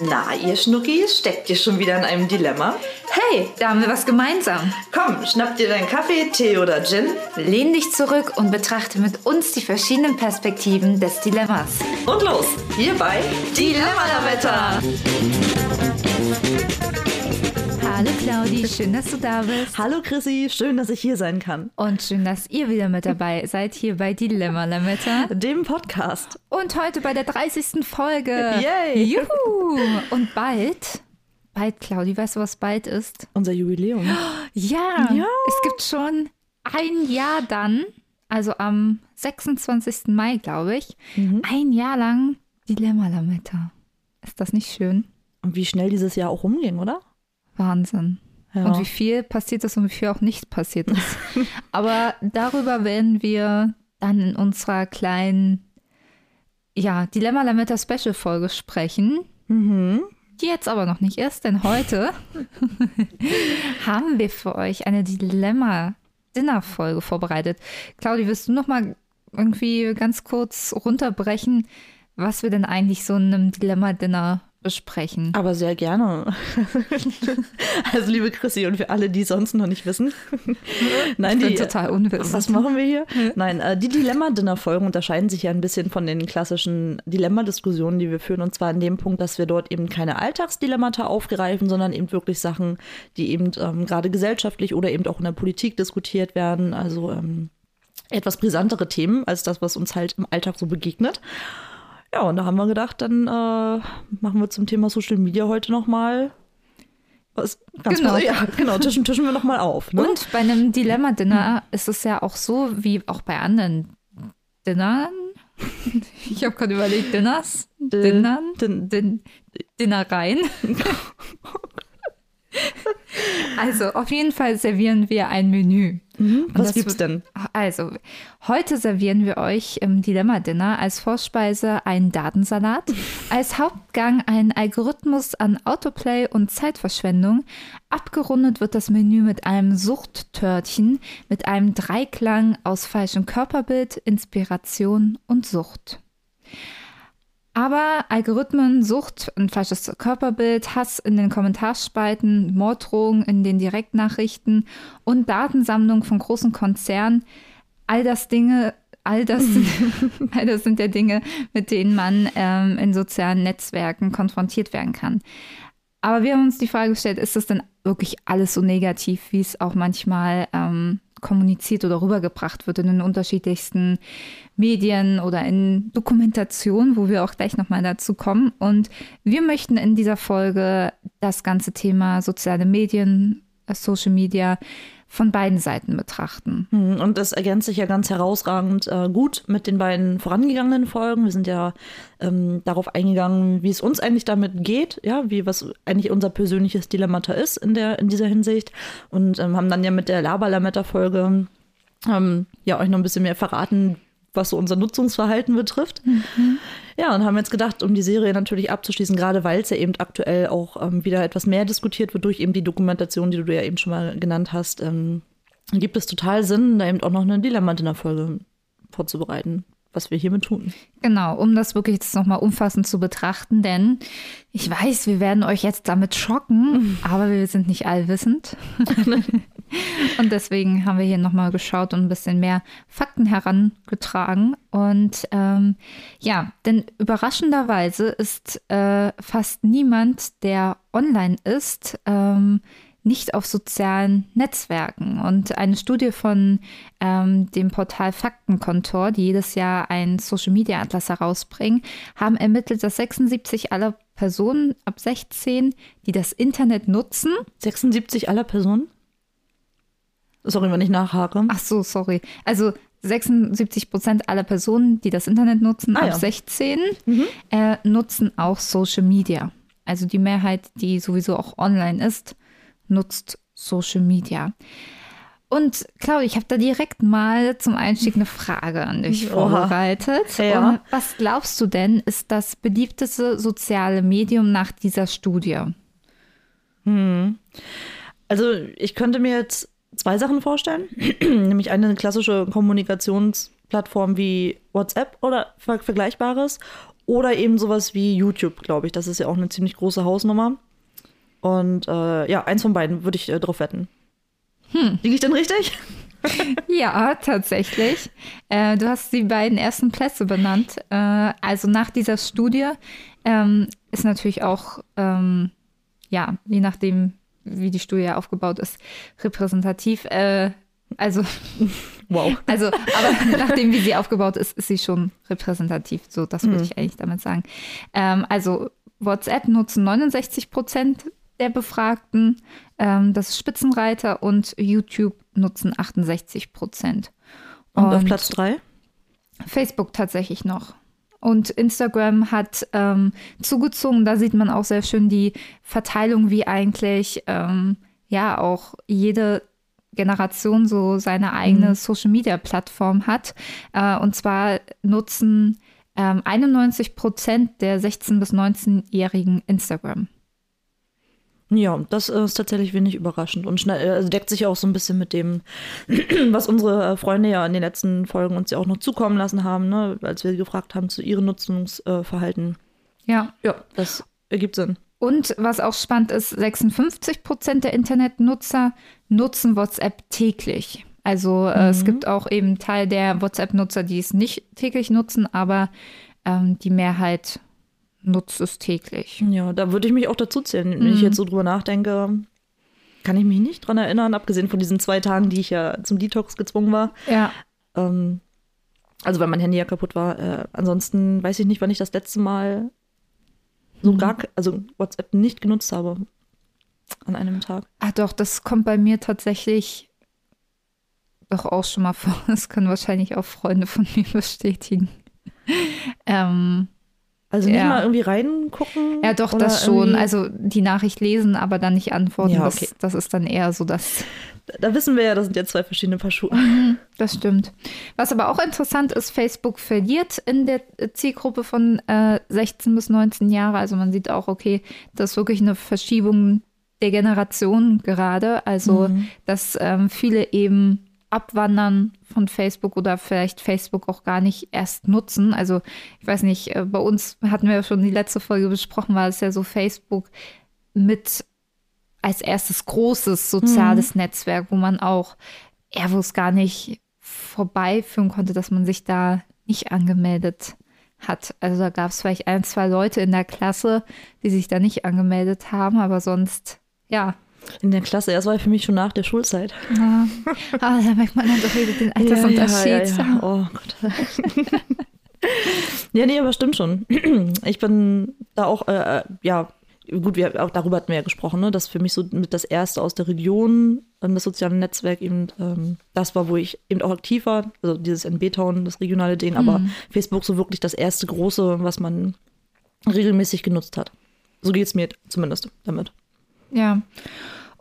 Na, ihr Schnuckis, steckt ihr schon wieder in einem Dilemma? Hey, da haben wir was gemeinsam. Komm, schnapp dir deinen Kaffee, Tee oder Gin. Lehn dich zurück und betrachte mit uns die verschiedenen Perspektiven des Dilemmas. Und los, hier bei Dilemma-Wetter. Hallo Claudi, schön, dass du da bist. Hallo Chrissy, schön, dass ich hier sein kann. Und schön, dass ihr wieder mit dabei seid hier bei Dilemma Lametta. Dem Podcast. Und heute bei der 30. Folge. Yay! Juhu! Und bald, bald, Claudi, weißt du, was bald ist? Unser Jubiläum. Ja, Ja. es gibt schon ein Jahr dann, also am 26. Mai, glaube ich, ein Jahr lang Dilemma Lametta. Ist das nicht schön? Und wie schnell dieses Jahr auch rumging, oder? Wahnsinn. Ja. Und wie viel passiert ist und wie viel auch nicht passiert ist. Aber darüber werden wir dann in unserer kleinen, ja, Dilemma Lametta Special Folge sprechen. Mhm. Die jetzt aber noch nicht ist, denn heute haben wir für euch eine Dilemma Dinner Folge vorbereitet. Claudi, wirst du noch mal irgendwie ganz kurz runterbrechen, was wir denn eigentlich so in einem Dilemma Dinner besprechen? Aber sehr gerne. also liebe Chrissy und für alle, die sonst noch nicht wissen. Nein, ich die, total unwissend. Was machen wir hier? Nein, äh, die Dilemma-Dinner-Folgen unterscheiden sich ja ein bisschen von den klassischen Dilemma-Diskussionen, die wir führen. Und zwar in dem Punkt, dass wir dort eben keine Alltagsdilemmata aufgreifen, sondern eben wirklich Sachen, die eben ähm, gerade gesellschaftlich oder eben auch in der Politik diskutiert werden. Also ähm, etwas brisantere Themen als das, was uns halt im Alltag so begegnet. Ja, und da haben wir gedacht, dann äh, machen wir zum Thema Social Media heute nochmal was ganz Genau. ja, genau, tischen, tischen wir nochmal auf. Ne? Und bei einem Dilemma-Dinner ist es ja auch so, wie auch bei anderen Dinnern. Ich habe gerade überlegt, Dinners? Dinnern? Din- Din Dinnereien. Also, auf jeden Fall servieren wir ein Menü. Und Was gibt's denn? Also, heute servieren wir euch im Dilemma-Dinner als Vorspeise einen Datensalat, als Hauptgang einen Algorithmus an Autoplay und Zeitverschwendung. Abgerundet wird das Menü mit einem Suchttörtchen, mit einem Dreiklang aus falschem Körperbild, Inspiration und Sucht. Aber Algorithmen, Sucht, ein falsches Körperbild, Hass in den Kommentarspalten, Morddrohungen in den Direktnachrichten und Datensammlung von großen Konzernen, all das Dinge, all das, all das sind ja Dinge, mit denen man ähm, in sozialen Netzwerken konfrontiert werden kann. Aber wir haben uns die Frage gestellt, ist das denn wirklich alles so negativ, wie es auch manchmal ähm, kommuniziert oder rübergebracht wird in den unterschiedlichsten Medien oder in Dokumentationen, wo wir auch gleich nochmal dazu kommen. Und wir möchten in dieser Folge das ganze Thema soziale Medien, äh, Social Media von beiden Seiten betrachten. Hm, Und das ergänzt sich ja ganz herausragend äh, gut mit den beiden vorangegangenen Folgen. Wir sind ja ähm, darauf eingegangen, wie es uns eigentlich damit geht, ja, wie was eigentlich unser persönliches Dilemmata ist in der in dieser Hinsicht und ähm, haben dann ja mit der Laberlametta-Folge ähm, ja euch noch ein bisschen mehr verraten, was so unser Nutzungsverhalten betrifft. Ja, und haben jetzt gedacht, um die Serie natürlich abzuschließen, gerade weil es ja eben aktuell auch ähm, wieder etwas mehr diskutiert wird durch eben die Dokumentation, die du ja eben schon mal genannt hast, ähm, gibt es total Sinn, da eben auch noch eine Dilemma in der Folge vorzubereiten, was wir hiermit tun. Genau, um das wirklich jetzt nochmal umfassend zu betrachten, denn ich weiß, wir werden euch jetzt damit schocken, aber wir sind nicht allwissend. und deswegen haben wir hier nochmal geschaut und ein bisschen mehr Fakten herangetragen. Und ähm, ja, denn überraschenderweise ist äh, fast niemand, der online ist, ähm, nicht auf sozialen Netzwerken. Und eine Studie von ähm, dem Portal Faktenkontor, die jedes Jahr einen Social Media Atlas herausbringen, haben ermittelt, dass 76 aller Personen ab 16, die das Internet nutzen, 76 aller Personen? Sorry, wenn ich nachhake. ach so, sorry, also 76 Prozent aller Personen, die das Internet nutzen, Ah, ab ja. 16, äh, nutzen auch Social Media. Also die Mehrheit, die sowieso auch online ist, nutzt Social Media. Und Claudia, ich habe da direkt mal zum Einstieg eine Frage an dich Oha. vorbereitet. Ja. Was glaubst du denn, ist das beliebteste soziale Medium nach dieser Studie? Also ich könnte mir jetzt zwei Sachen vorstellen, nämlich eine klassische Kommunikationsplattform wie WhatsApp oder ver Vergleichbares Oder eben sowas wie YouTube, glaube ich. Das ist ja auch eine ziemlich große Hausnummer. Und äh, ja, eins von beiden würde ich äh, drauf wetten. Hm. Liege ich denn richtig? ja, tatsächlich. Äh, du hast die beiden ersten Plätze benannt. Äh, also nach dieser Studie ähm, ist natürlich auch, ähm, ja, je nachdem, wie die Studie aufgebaut ist, repräsentativ. Äh, also, wow. Also, aber nachdem, wie sie aufgebaut ist, ist sie schon repräsentativ. So, das würde mhm. ich eigentlich damit sagen. Ähm, also, WhatsApp nutzen 69 Prozent der Befragten. Ähm, das ist Spitzenreiter und YouTube nutzen 68 Prozent. Und, und auf Platz drei? Facebook tatsächlich noch. Und Instagram hat ähm, zugezogen. Da sieht man auch sehr schön die Verteilung, wie eigentlich ähm, ja auch jede Generation so seine eigene mhm. Social Media Plattform hat. Äh, und zwar nutzen ähm, 91 Prozent der 16- bis 19-Jährigen Instagram. Ja, das ist tatsächlich wenig überraschend und schnell, also deckt sich auch so ein bisschen mit dem, was unsere Freunde ja in den letzten Folgen uns ja auch noch zukommen lassen haben, ne? als wir sie gefragt haben zu ihrem Nutzungsverhalten. Ja. Ja, das ergibt Sinn. Und was auch spannend ist, 56 Prozent der Internetnutzer nutzen WhatsApp täglich. Also äh, mhm. es gibt auch eben Teil der WhatsApp-Nutzer, die es nicht täglich nutzen, aber ähm, die Mehrheit nutzt es täglich. Ja, da würde ich mich auch dazu zählen. Wenn mhm. ich jetzt so drüber nachdenke, kann ich mich nicht dran erinnern, abgesehen von diesen zwei Tagen, die ich ja zum Detox gezwungen war. Ja. Ähm, also weil mein Handy ja kaputt war. Äh, ansonsten weiß ich nicht, wann ich das letzte Mal so mhm. gar, also WhatsApp nicht genutzt habe an einem Tag. Ah doch, das kommt bei mir tatsächlich doch auch schon mal vor. Das können wahrscheinlich auch Freunde von mir bestätigen. ähm, also nicht ja. mal irgendwie reingucken? Ja, doch, das schon. Also die Nachricht lesen, aber dann nicht antworten. Ja, okay. das, das, ist dann eher so das. Da wissen wir ja, das sind ja zwei verschiedene Paar Schuhe. Mhm, das stimmt. Was aber auch interessant ist, Facebook verliert in der Zielgruppe von äh, 16 bis 19 Jahre. Also man sieht auch, okay, das ist wirklich eine Verschiebung der Generation gerade. Also, mhm. dass ähm, viele eben abwandern von Facebook oder vielleicht Facebook auch gar nicht erst nutzen. Also ich weiß nicht, äh, bei uns hatten wir ja schon die letzte Folge besprochen, war es ja so Facebook mit als erstes großes soziales mhm. Netzwerk, wo man auch, ja, wo es gar nicht vorbeiführen konnte, dass man sich da nicht angemeldet hat. Also da gab es vielleicht ein, zwei Leute in der Klasse, die sich da nicht angemeldet haben, aber sonst, ja, in der Klasse, das war für mich schon nach der Schulzeit. Ja. Ah, da merkt man dann doch wieder den Altersunterschied. Ja, ja, Oh Gott. ja, nee, aber stimmt schon. Ich bin da auch, äh, äh, ja, gut, wir, auch darüber hatten wir ja gesprochen, ne, dass für mich so mit das erste aus der Region, das soziale Netzwerk eben ähm, das war, wo ich eben auch aktiv war, also dieses NB-Town, das regionale Ding, mhm. aber Facebook so wirklich das erste große, was man regelmäßig genutzt hat. So geht es mir zumindest damit. Ja.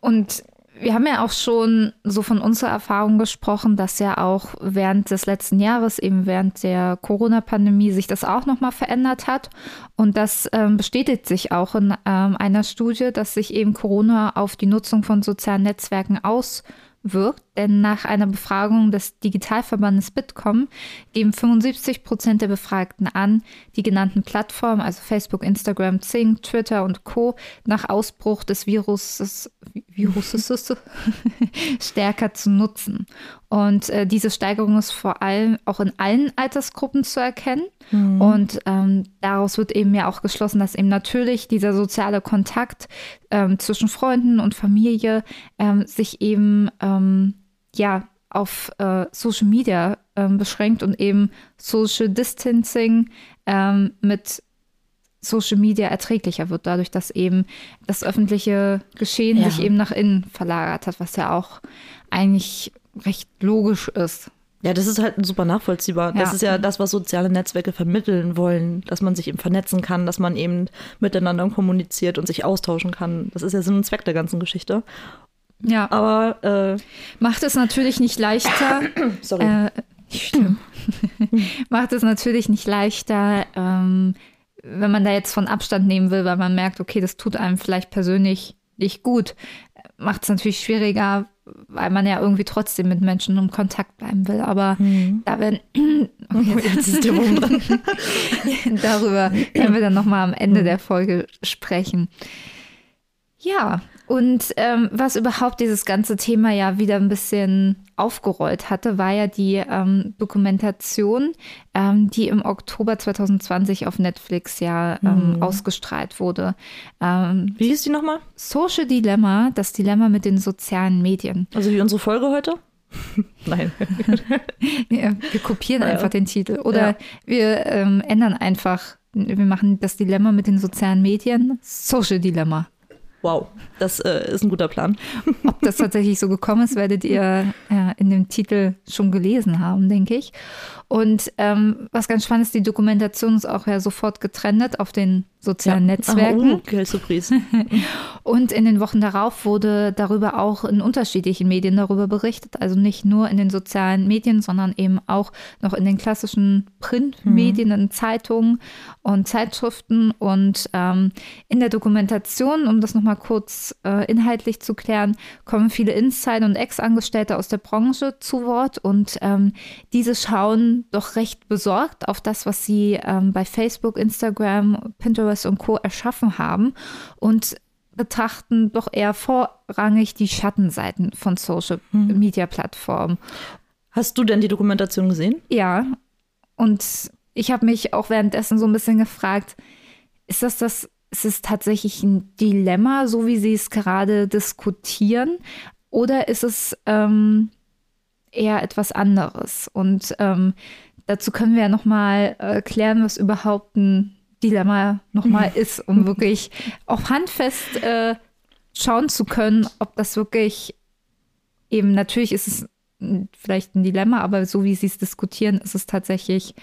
Und wir haben ja auch schon so von unserer Erfahrung gesprochen, dass ja auch während des letzten Jahres, eben während der Corona-Pandemie, sich das auch nochmal verändert hat. Und das ähm, bestätigt sich auch in ähm, einer Studie, dass sich eben Corona auf die Nutzung von sozialen Netzwerken auswirkt wirkt, denn nach einer Befragung des Digitalverbandes Bitkom geben 75 Prozent der Befragten an, die genannten Plattformen, also Facebook, Instagram, Zing, Twitter und Co., nach Ausbruch des Viruses, Viruses stärker zu nutzen. Und äh, diese Steigerung ist vor allem auch in allen Altersgruppen zu erkennen. Mhm. Und ähm, daraus wird eben ja auch geschlossen, dass eben natürlich dieser soziale Kontakt ähm, zwischen Freunden und Familie ähm, sich eben ähm, ja auf äh, Social Media ähm, beschränkt und eben Social Distancing ähm, mit Social Media erträglicher wird, dadurch, dass eben das öffentliche Geschehen ja. sich eben nach innen verlagert hat, was ja auch eigentlich recht logisch ist. Ja, das ist halt super nachvollziehbar. Das ja. ist ja das, was soziale Netzwerke vermitteln wollen, dass man sich eben vernetzen kann, dass man eben miteinander kommuniziert und sich austauschen kann. Das ist ja Sinn und Zweck der ganzen Geschichte. Ja. Aber äh, macht es natürlich nicht leichter. Sorry. Äh, stimmt. macht es natürlich nicht leichter, ähm, wenn man da jetzt von Abstand nehmen will, weil man merkt, okay, das tut einem vielleicht persönlich nicht gut, macht es natürlich schwieriger, weil man ja irgendwie trotzdem mit Menschen im Kontakt bleiben will. Aber mhm. da werden oh, jetzt ist der Wurm dran. darüber werden wir dann nochmal am Ende mhm. der Folge sprechen. Ja, und ähm, was überhaupt dieses ganze Thema ja wieder ein bisschen aufgerollt hatte, war ja die ähm, Dokumentation, ähm, die im Oktober 2020 auf Netflix ja ähm, mhm. ausgestrahlt wurde. Ähm, wie hieß die nochmal? Social Dilemma, das Dilemma mit den sozialen Medien. Also wie unsere Folge heute? Nein. ja, wir kopieren ja. einfach den Titel. Oder ja. wir ähm, ändern einfach, wir machen das Dilemma mit den sozialen Medien Social Dilemma. Wow, das äh, ist ein guter Plan. Ob das tatsächlich so gekommen ist, werdet ihr äh, in dem Titel schon gelesen haben, denke ich. Und ähm, was ganz spannend ist, die Dokumentation ist auch ja sofort getrennt auf den sozialen ja. Netzwerken. Oh, und in den Wochen darauf wurde darüber auch in unterschiedlichen Medien darüber berichtet. Also nicht nur in den sozialen Medien, sondern eben auch noch in den klassischen Printmedien, mhm. in Zeitungen und Zeitschriften. Und ähm, in der Dokumentation, um das nochmal kurz äh, inhaltlich zu klären, kommen viele Insider und Ex-Angestellte aus der Branche zu Wort. Und ähm, diese schauen doch recht besorgt auf das, was sie ähm, bei Facebook, Instagram, Pinterest, und Co. erschaffen haben und betrachten doch eher vorrangig die Schattenseiten von Social mhm. Media Plattformen. Hast du denn die Dokumentation gesehen? Ja. Und ich habe mich auch währenddessen so ein bisschen gefragt, ist das das, ist es tatsächlich ein Dilemma, so wie sie es gerade diskutieren? Oder ist es ähm, eher etwas anderes? Und ähm, dazu können wir ja nochmal äh, klären, was überhaupt ein Dilemma nochmal ist, um wirklich auch handfest äh, schauen zu können, ob das wirklich eben, natürlich ist es vielleicht ein Dilemma, aber so wie sie es diskutieren, ist es tatsächlich.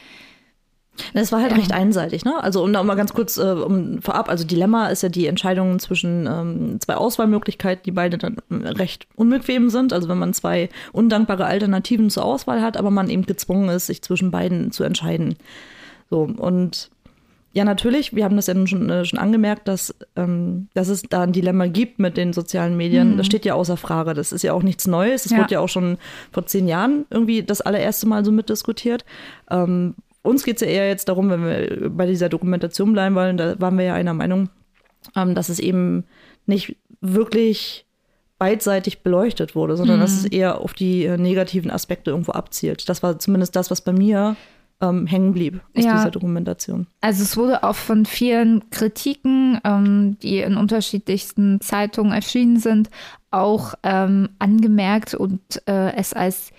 Es war halt ja. recht einseitig, ne? Also um da mal ganz kurz äh, um, vorab, also Dilemma ist ja die Entscheidung zwischen ähm, zwei Auswahlmöglichkeiten, die beide dann recht unbequem sind. Also wenn man zwei undankbare Alternativen zur Auswahl hat, aber man eben gezwungen ist, sich zwischen beiden zu entscheiden. So, und ja, natürlich, wir haben das ja schon, äh, schon angemerkt, dass, ähm, dass es da ein Dilemma gibt mit den sozialen Medien. Mhm. Das steht ja außer Frage. Das ist ja auch nichts Neues. Das ja. wurde ja auch schon vor zehn Jahren irgendwie das allererste Mal so mitdiskutiert. Ähm, uns geht es ja eher jetzt darum, wenn wir bei dieser Dokumentation bleiben wollen, da waren wir ja einer Meinung, ähm, dass es eben nicht wirklich beidseitig beleuchtet wurde, sondern mhm. dass es eher auf die äh, negativen Aspekte irgendwo abzielt. Das war zumindest das, was bei mir ähm, hängen blieb aus ja. dieser Dokumentation. Also es wurde auch von vielen Kritiken, ähm, die in unterschiedlichsten Zeitungen erschienen sind, auch ähm, angemerkt und äh, es als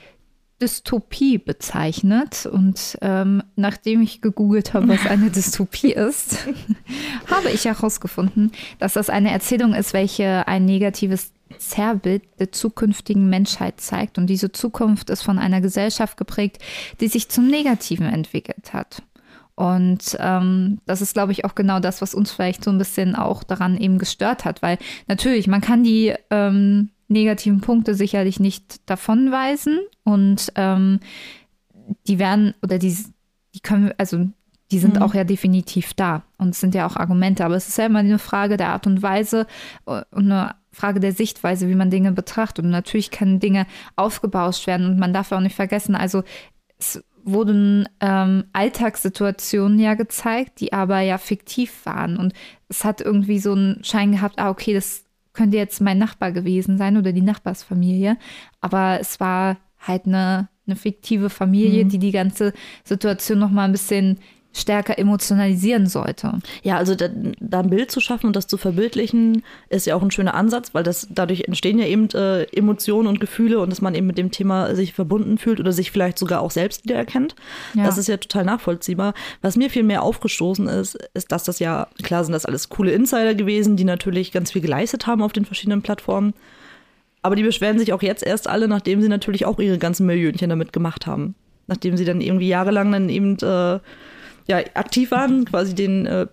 Dystopie bezeichnet. Und ähm, nachdem ich gegoogelt habe, was eine Dystopie ist, habe ich herausgefunden, dass das eine Erzählung ist, welche ein negatives Zerrbild der zukünftigen Menschheit zeigt. Und diese Zukunft ist von einer Gesellschaft geprägt, die sich zum Negativen entwickelt hat. Und ähm, das ist, glaube ich, auch genau das, was uns vielleicht so ein bisschen auch daran eben gestört hat, weil natürlich, man kann die ähm, negativen Punkte sicherlich nicht davonweisen und ähm, die werden oder die, die können, also die sind mhm. auch ja definitiv da und es sind ja auch Argumente, aber es ist ja immer eine Frage der Art und Weise äh, und eine Frage der Sichtweise, wie man Dinge betrachtet. Und natürlich können Dinge aufgebauscht werden und man darf auch nicht vergessen, also es wurden ähm, Alltagssituationen ja gezeigt, die aber ja fiktiv waren. Und es hat irgendwie so einen Schein gehabt, ah, okay, das könnte jetzt mein Nachbar gewesen sein oder die Nachbarsfamilie. Aber es war halt eine, eine fiktive Familie, mhm. die die ganze Situation noch mal ein bisschen stärker emotionalisieren sollte. Ja, also da, da, ein Bild zu schaffen und das zu verbildlichen, ist ja auch ein schöner Ansatz, weil das dadurch entstehen ja eben äh, Emotionen und Gefühle und dass man eben mit dem Thema sich verbunden fühlt oder sich vielleicht sogar auch selbst wiedererkennt. Ja. Das ist ja total nachvollziehbar. Was mir viel mehr aufgestoßen ist, ist, dass das ja, klar sind das alles coole Insider gewesen, die natürlich ganz viel geleistet haben auf den verschiedenen Plattformen. Aber die beschweren sich auch jetzt erst alle, nachdem sie natürlich auch ihre ganzen Millionchen damit gemacht haben. Nachdem sie dann irgendwie jahrelang dann eben äh, ja, aktiv waren, quasi den äh,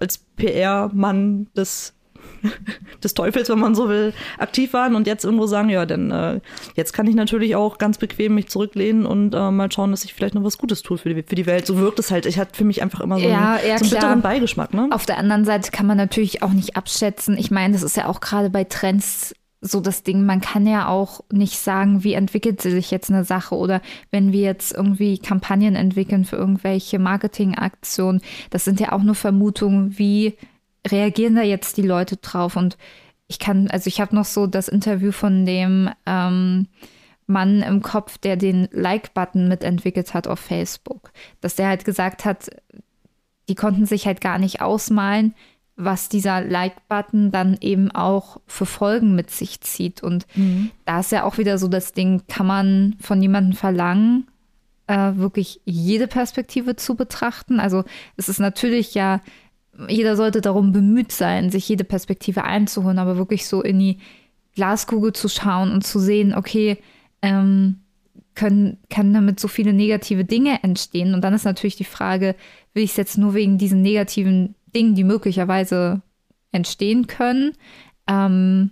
als PR-Mann des des Teufels, wenn man so will, aktiv waren und jetzt irgendwo sagen, ja, denn äh, jetzt kann ich natürlich auch ganz bequem mich zurücklehnen und äh, mal schauen, dass ich vielleicht noch was Gutes tue für die, für die Welt. So wirkt es halt. Ich hatte für mich einfach immer so ja, einen, ja, so einen bitteren Beigeschmack. Ne? Auf der anderen Seite kann man natürlich auch nicht abschätzen. Ich meine, das ist ja auch gerade bei Trends so das Ding, man kann ja auch nicht sagen, wie entwickelt sich jetzt eine Sache oder wenn wir jetzt irgendwie Kampagnen entwickeln für irgendwelche Marketingaktionen, das sind ja auch nur Vermutungen, wie reagieren da jetzt die Leute drauf? Und ich kann, also ich habe noch so das Interview von dem ähm, Mann im Kopf, der den Like-Button mitentwickelt hat auf Facebook, dass der halt gesagt hat, die konnten sich halt gar nicht ausmalen, was dieser Like-Button dann eben auch für Folgen mit sich zieht. Und mhm. da ist ja auch wieder so das Ding, kann man von jemandem verlangen, äh, wirklich jede Perspektive zu betrachten. Also es ist natürlich ja, jeder sollte darum bemüht sein, sich jede Perspektive einzuholen, aber wirklich so in die Glaskugel zu schauen und zu sehen, okay, ähm, können, können damit so viele negative Dinge entstehen. Und dann ist natürlich die Frage, will ich es jetzt nur wegen diesen negativen Dingen, die möglicherweise entstehen können, ähm,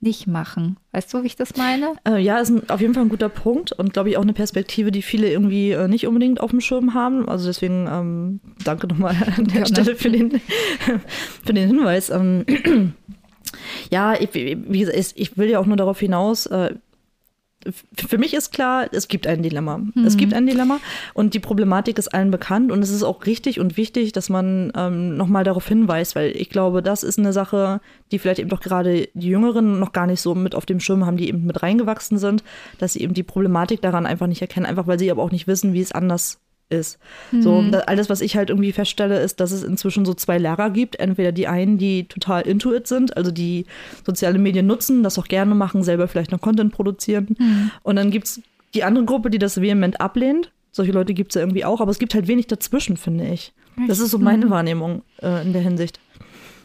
nicht machen. Weißt du, wie ich das meine? Äh, ja, ist ein, auf jeden Fall ein guter Punkt und glaube ich auch eine Perspektive, die viele irgendwie äh, nicht unbedingt auf dem Schirm haben. Also deswegen ähm, danke nochmal an der ja, Stelle für den, für den Hinweis. Ähm, ja, ich, wie gesagt, ich will ja auch nur darauf hinaus, äh, für mich ist klar, es gibt ein Dilemma. Mhm. Es gibt ein Dilemma und die Problematik ist allen bekannt und es ist auch richtig und wichtig, dass man ähm, nochmal darauf hinweist, weil ich glaube, das ist eine Sache, die vielleicht eben doch gerade die Jüngeren noch gar nicht so mit auf dem Schirm haben, die eben mit reingewachsen sind, dass sie eben die Problematik daran einfach nicht erkennen, einfach weil sie aber auch nicht wissen, wie es anders ist. Mhm. So, alles, was ich halt irgendwie feststelle, ist, dass es inzwischen so zwei Lehrer gibt. Entweder die einen, die total into it sind, also die soziale Medien nutzen, das auch gerne machen, selber vielleicht noch Content produzieren. Mhm. Und dann gibt es die andere Gruppe, die das vehement ablehnt. Solche Leute gibt es ja irgendwie auch, aber es gibt halt wenig dazwischen, finde ich. Das ist so meine mhm. Wahrnehmung äh, in der Hinsicht.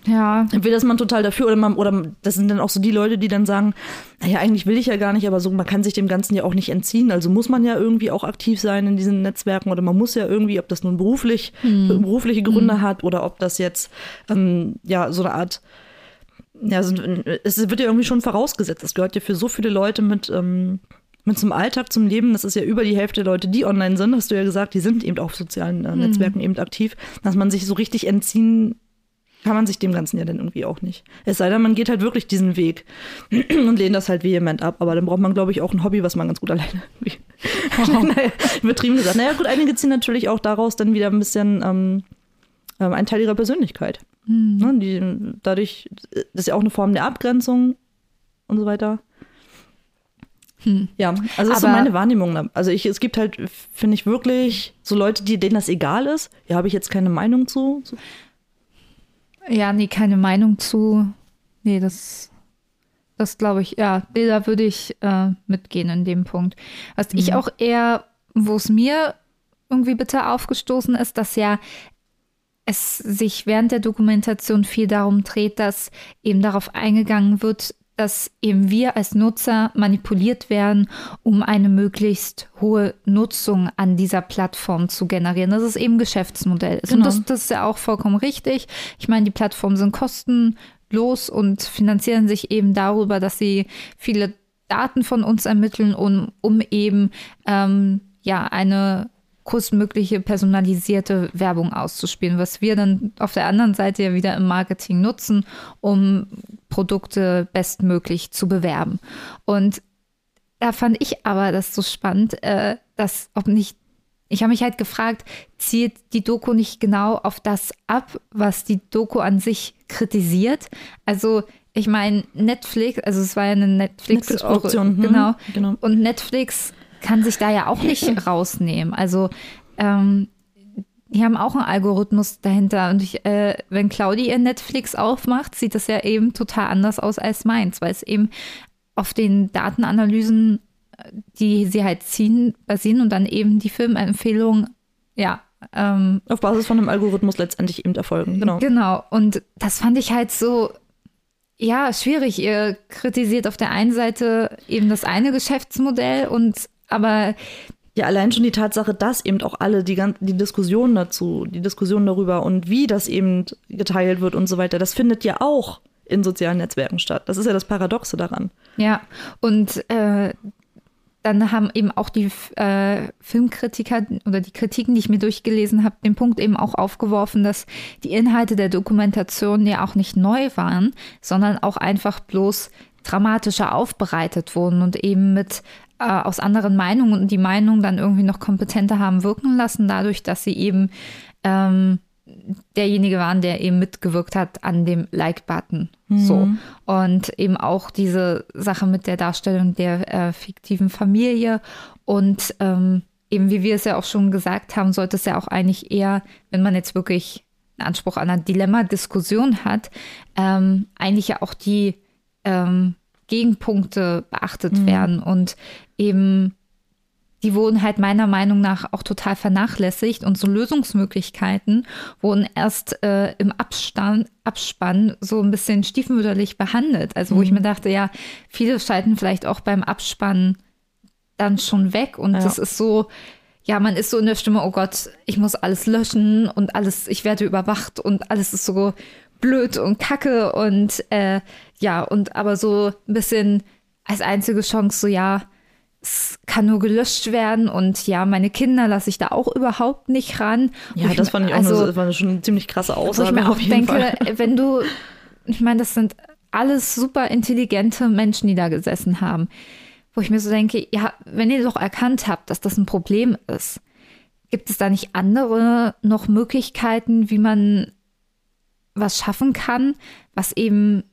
Ja. Entweder ist man total dafür oder man, oder das sind dann auch so die Leute, die dann sagen, naja, eigentlich will ich ja gar nicht, aber so, man kann sich dem Ganzen ja auch nicht entziehen. Also muss man ja irgendwie auch aktiv sein in diesen Netzwerken oder man muss ja irgendwie, ob das nun beruflich, hm. berufliche Gründe hm. hat oder ob das jetzt, ähm, ja, so eine Art, ja, so, es wird ja irgendwie schon vorausgesetzt. Das gehört ja für so viele Leute mit, ähm, mit zum Alltag, zum Leben, das ist ja über die Hälfte der Leute, die online sind, hast du ja gesagt, die sind eben auf sozialen äh, hm. Netzwerken eben aktiv, dass man sich so richtig entziehen kann man sich dem Ganzen ja dann irgendwie auch nicht. Es sei denn, man geht halt wirklich diesen Weg und lehnt das halt vehement ab. Aber dann braucht man, glaube ich, auch ein Hobby, was man ganz gut alleine. Oh. naja, übertrieben gesagt. Naja, gut, einige ziehen natürlich auch daraus dann wieder ein bisschen ähm, ähm, einen Teil ihrer Persönlichkeit. Mhm. Ne, die, dadurch, das ist ja auch eine Form der Abgrenzung und so weiter. Hm. Ja, also das ist so meine Wahrnehmung. Also ich, es gibt halt, finde ich wirklich, so Leute, die, denen das egal ist. Ja, habe ich jetzt keine Meinung zu. So. Ja, nee, keine Meinung zu. Nee, das, das glaube ich, ja, da würde ich äh, mitgehen in dem Punkt. Was mhm. ich auch eher, wo es mir irgendwie bitte aufgestoßen ist, dass ja es sich während der Dokumentation viel darum dreht, dass eben darauf eingegangen wird, dass eben wir als Nutzer manipuliert werden, um eine möglichst hohe Nutzung an dieser Plattform zu generieren. Das ist eben Geschäftsmodell ist. Genau. Und das, das ist ja auch vollkommen richtig. Ich meine, die Plattformen sind kostenlos und finanzieren sich eben darüber, dass sie viele Daten von uns ermitteln, um, um eben ähm, ja eine größtmögliche personalisierte Werbung auszuspielen, was wir dann auf der anderen Seite ja wieder im Marketing nutzen, um Produkte bestmöglich zu bewerben. Und da fand ich aber das so spannend, äh, dass ob nicht, ich habe mich halt gefragt, zielt die Doku nicht genau auf das ab, was die Doku an sich kritisiert? Also ich meine, Netflix, also es war ja eine Netflix-Produktion, Netflix genau, hm, genau. Und Netflix kann sich da ja auch nicht rausnehmen. Also ähm, die haben auch einen Algorithmus dahinter. Und ich, äh, wenn Claudi ihr Netflix aufmacht, sieht das ja eben total anders aus als meins, weil es eben auf den Datenanalysen, äh, die sie halt ziehen, basieren und dann eben die Filmempfehlungen, ja. Ähm, auf Basis von einem Algorithmus letztendlich eben erfolgen, genau. Genau. Und das fand ich halt so, ja, schwierig. Ihr kritisiert auf der einen Seite eben das eine Geschäftsmodell und aber ja, allein schon die Tatsache, dass eben auch alle die, die Diskussion dazu, die Diskussion darüber und wie das eben geteilt wird und so weiter, das findet ja auch in sozialen Netzwerken statt. Das ist ja das Paradoxe daran. Ja, und äh, dann haben eben auch die äh, Filmkritiker oder die Kritiken, die ich mir durchgelesen habe, den Punkt eben auch aufgeworfen, dass die Inhalte der Dokumentation ja auch nicht neu waren, sondern auch einfach bloß dramatischer aufbereitet wurden und eben mit äh, aus anderen Meinungen und die Meinung dann irgendwie noch kompetenter haben wirken lassen, dadurch, dass sie eben ähm, derjenige waren, der eben mitgewirkt hat an dem Like-Button. Mhm. So. Und eben auch diese Sache mit der Darstellung der äh, fiktiven Familie und ähm, eben wie wir es ja auch schon gesagt haben, sollte es ja auch eigentlich eher, wenn man jetzt wirklich einen Anspruch an einer Dilemma-Diskussion hat, ähm, eigentlich ja auch die ähm, Gegenpunkte beachtet mhm. werden und eben die wurden halt meiner Meinung nach auch total vernachlässigt und so Lösungsmöglichkeiten wurden erst äh, im Abstand, Abspann so ein bisschen stiefmütterlich behandelt. Also wo mhm. ich mir dachte, ja, viele schalten vielleicht auch beim Abspannen dann schon weg und ja. das ist so, ja, man ist so in der Stimme, oh Gott, ich muss alles löschen und alles, ich werde überwacht und alles ist so blöd und kacke und äh, ja, und aber so ein bisschen als einzige Chance so, ja, es kann nur gelöscht werden und ja, meine Kinder lasse ich da auch überhaupt nicht ran. Ja, das fand ich auch also, eine, war schon eine ziemlich krasse Aussage. Wo ich mir auch denke, Fall. wenn du, ich meine, das sind alles super intelligente Menschen, die da gesessen haben, wo ich mir so denke, ja, wenn ihr doch erkannt habt, dass das ein Problem ist, gibt es da nicht andere noch Möglichkeiten, wie man was schaffen kann, was eben,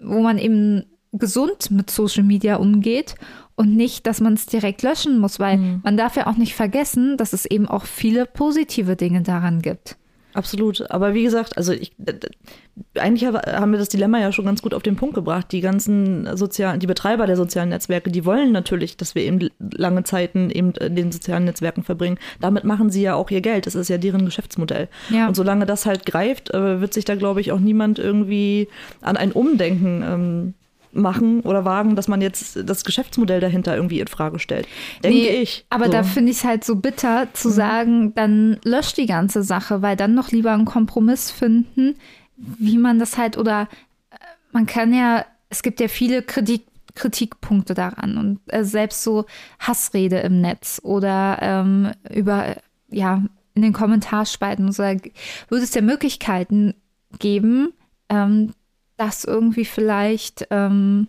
wo man eben gesund mit Social Media umgeht und nicht, dass man es direkt löschen muss, weil mhm. man darf ja auch nicht vergessen, dass es eben auch viele positive Dinge daran gibt. Absolut. Aber wie gesagt, also ich, eigentlich haben wir das Dilemma ja schon ganz gut auf den Punkt gebracht. Die ganzen sozialen, die Betreiber der sozialen Netzwerke, die wollen natürlich, dass wir eben lange Zeiten eben in den sozialen Netzwerken verbringen. Damit machen sie ja auch ihr Geld. Das ist ja deren Geschäftsmodell. Ja. Und solange das halt greift, äh, wird sich da, glaube ich, auch niemand irgendwie an ein Umdenken ähm, machen oder wagen, dass man jetzt das Geschäftsmodell dahinter irgendwie in Frage stellt. Denke nee, ich. Aber so. da finde ich es halt so bitter zu mhm. sagen, dann löscht die ganze Sache, weil dann noch lieber einen Kompromiss finden, wie man das halt oder äh, man kann ja, es gibt ja viele Kritik, Kritikpunkte daran und äh, selbst so Hassrede im Netz oder ähm, über, ja, in den Kommentarspalten so, würde es ja Möglichkeiten geben, ähm, das irgendwie vielleicht, ähm,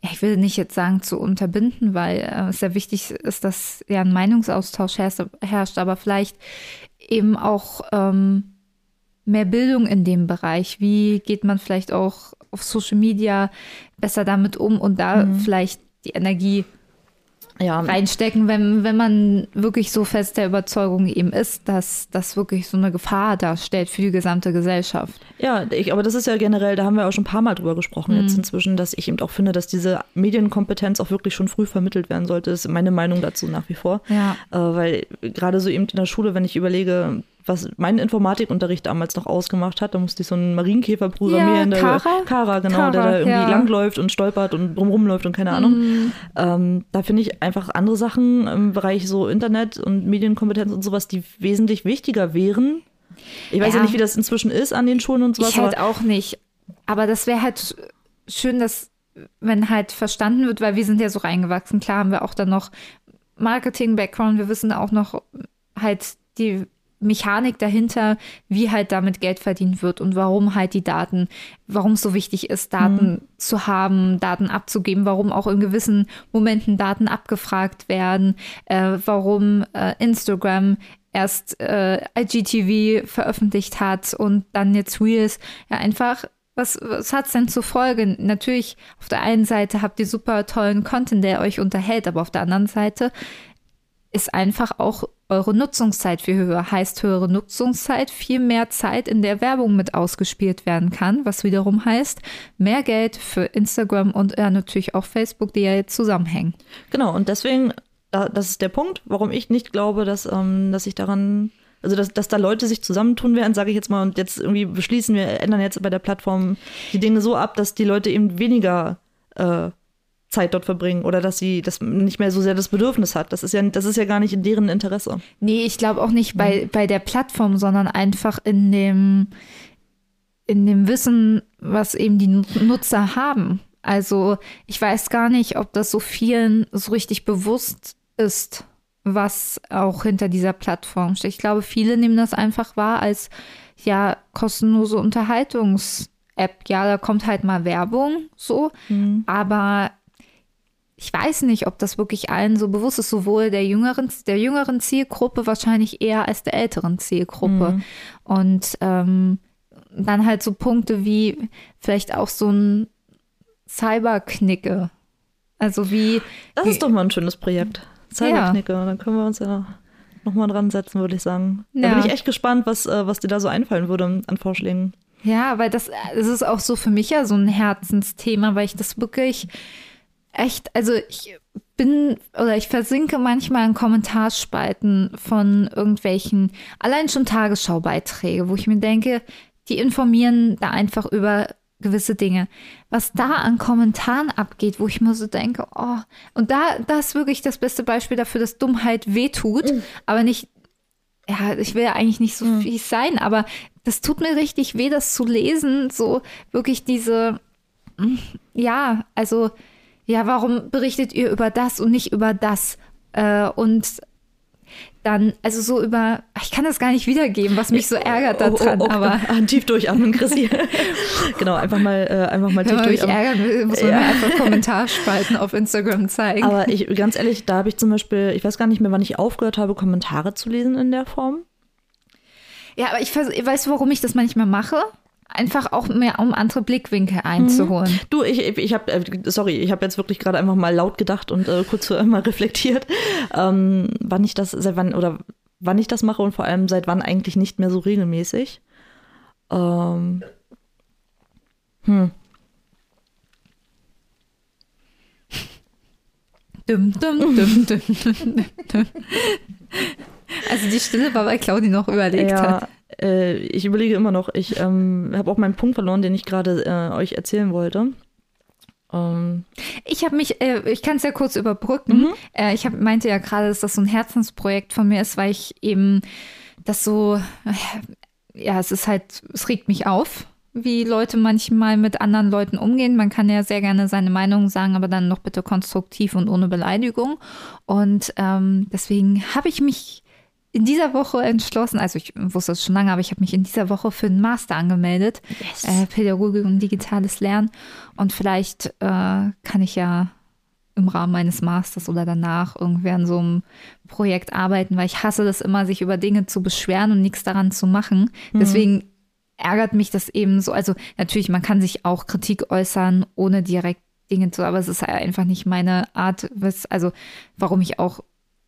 ich will nicht jetzt sagen zu unterbinden, weil äh, es sehr wichtig ist, dass ja ein Meinungsaustausch herrscht, herrscht aber vielleicht eben auch ähm, mehr Bildung in dem Bereich. Wie geht man vielleicht auch auf Social Media besser damit um und da mhm. vielleicht die Energie ja. reinstecken, wenn, wenn man wirklich so fest der Überzeugung eben ist, dass das wirklich so eine Gefahr darstellt für die gesamte Gesellschaft. Ja, ich, aber das ist ja generell, da haben wir auch schon ein paar Mal drüber gesprochen mhm. jetzt inzwischen, dass ich eben auch finde, dass diese Medienkompetenz auch wirklich schon früh vermittelt werden sollte. Das ist meine Meinung dazu nach wie vor. Ja. Äh, weil gerade so eben in der Schule, wenn ich überlege, was mein Informatikunterricht damals noch ausgemacht hat. Da musste ich so einen Marienkäfer programmieren. Ja, Kara? Kara, genau, Kara, der da irgendwie ja. langläuft und stolpert und drumrum läuft und keine Ahnung. Mm. Ähm, da finde ich einfach andere Sachen im Bereich so Internet und Medienkompetenz und sowas, die wesentlich wichtiger wären. Ich weiß ja, ja nicht, wie das inzwischen ist an den Schulen und sowas. Ich halt auch nicht. Aber das wäre halt schön, dass wenn halt verstanden wird, weil wir sind ja so reingewachsen. Klar haben wir auch dann noch Marketing-Background. Wir wissen auch noch halt die Mechanik dahinter, wie halt damit Geld verdient wird und warum halt die Daten, warum es so wichtig ist, Daten mhm. zu haben, Daten abzugeben, warum auch in gewissen Momenten Daten abgefragt werden, äh, warum äh, Instagram erst äh, IGTV veröffentlicht hat und dann jetzt Reels. Ja, einfach was, was hat es denn zur Folge? Natürlich, auf der einen Seite habt ihr super tollen Content, der euch unterhält, aber auf der anderen Seite ist einfach auch eure Nutzungszeit viel höher. Heißt höhere Nutzungszeit, viel mehr Zeit, in der Werbung mit ausgespielt werden kann, was wiederum heißt mehr Geld für Instagram und ja, natürlich auch Facebook, die ja jetzt zusammenhängen. Genau, und deswegen, das ist der Punkt, warum ich nicht glaube, dass, ähm, dass ich daran also dass, dass da Leute sich zusammentun werden, sage ich jetzt mal, und jetzt irgendwie beschließen, wir ändern jetzt bei der Plattform die Dinge so ab, dass die Leute eben weniger äh, Zeit dort verbringen oder dass sie das nicht mehr so sehr das Bedürfnis hat. Das ist ja, das ist ja gar nicht in deren Interesse. Nee, ich glaube auch nicht bei, bei der Plattform, sondern einfach in dem, in dem Wissen, was eben die Nutzer haben. Also ich weiß gar nicht, ob das so vielen so richtig bewusst ist, was auch hinter dieser Plattform steht. Ich glaube, viele nehmen das einfach wahr als ja kostenlose Unterhaltungs- App, ja, da kommt halt mal Werbung, so, Mhm. aber ich weiß nicht, ob das wirklich allen so bewusst ist, sowohl der jüngeren, der jüngeren Zielgruppe wahrscheinlich eher als der älteren Zielgruppe. Mhm. Und ähm, dann halt so Punkte wie vielleicht auch so ein Cyberknicke. Also wie, Das ist doch mal ein schönes Projekt. Cyberknicke. Dann können wir uns ja nochmal dran setzen, würde ich sagen. Da Ja. bin ich echt gespannt, was, äh, was dir da so einfallen würde an Vorschlägen. Ja, weil das, das ist auch so für mich ja so ein Herzensthema, weil ich das wirklich echt, also ich bin oder ich versinke manchmal in Kommentarspalten von irgendwelchen, allein schon Tagesschaubeiträge, wo ich mir denke, die informieren da einfach über gewisse Dinge. Was da an Kommentaren abgeht, wo ich mir so denke, oh, und da, das ist wirklich das beste Beispiel dafür, dass Dummheit wehtut, aber nicht ja, ich will ja eigentlich nicht so fies sein, aber das tut mir richtig weh, das zu lesen. So wirklich diese, ja, also, ja, warum berichtet ihr über das und nicht über das? Äh, und dann, also so über, ich kann das gar nicht wiedergeben, was mich so ärgert daran, Oh, oh, oh, aber tief durchatmen, Chrissy. genau, einfach mal, äh, einfach mal wenn tief man mich durchatmen. ärgern will, muss man Ja. mir einfach Kommentarspalten auf Instagram zeigen. Aber ich, ganz ehrlich, da habe ich zum Beispiel, ich weiß gar nicht mehr, wann ich aufgehört habe, Kommentare zu lesen in der Form. Ja, aber ich weißt du, warum ich das manchmal mache? Einfach auch mehr, um andere Blickwinkel einzuholen. Du, ich, ich habe, äh, sorry, ich habe jetzt wirklich gerade einfach mal laut gedacht und äh, kurz äh, mal reflektiert, ähm, wann ich das, seit wann oder wann ich das mache und vor allem seit wann eigentlich nicht mehr so regelmäßig. Ähm, hm. Dum, dum, dum, dum, dum, dum. Also die Stille war, weil Claudi noch überlegt Ja, hat. Äh, ich überlege immer noch. Ich ähm, habe auch meinen Punkt verloren, den ich gerade äh, euch erzählen wollte. Ähm, Ich habe mich, äh, ich kann es ja kurz überbrücken. Äh, ich hab, meinte ja gerade, dass das so ein Herzensprojekt von mir ist, weil ich eben das so, äh, ja, es ist halt, es regt mich auf, wie Leute manchmal mit anderen Leuten umgehen. Man kann ja sehr gerne seine Meinung sagen, aber dann noch bitte konstruktiv und ohne Beleidigung. Und ähm, deswegen habe ich mich in dieser Woche entschlossen, also ich wusste es schon lange, aber ich habe mich in dieser Woche für einen Master angemeldet. Yes. Äh, Pädagogik und digitales Lernen. Und vielleicht äh, kann ich ja im Rahmen meines Masters oder danach irgendwie an so einem Projekt arbeiten, weil ich hasse das immer, sich über Dinge zu beschweren und nichts daran zu machen. Deswegen ärgert mich das eben so. Also natürlich, man kann sich auch Kritik äußern, ohne direkt Dinge zu, aber es ist einfach nicht meine Art, was, also warum ich auch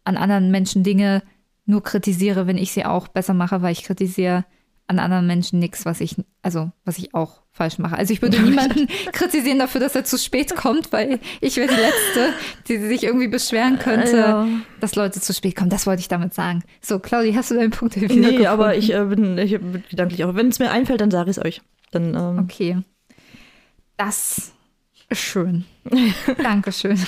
an anderen Menschen Dinge nur kritisiere, wenn ich sie auch besser mache, weil ich kritisiere an anderen Menschen nichts, was ich, also was ich auch falsch mache. Also ich würde niemanden kritisieren dafür, dass er zu spät kommt, weil ich wäre die Letzte, die sich irgendwie beschweren könnte, Ja. dass Leute zu spät kommen. Das wollte ich damit sagen. So, Claudi, hast du deinen Punkt wieder nee, gefunden? aber ich äh, bin, ich bin gedanklich auch. Wenn es mir einfällt, dann sage ich es euch. Dann, ähm, Okay. Das ist schön. Dankeschön.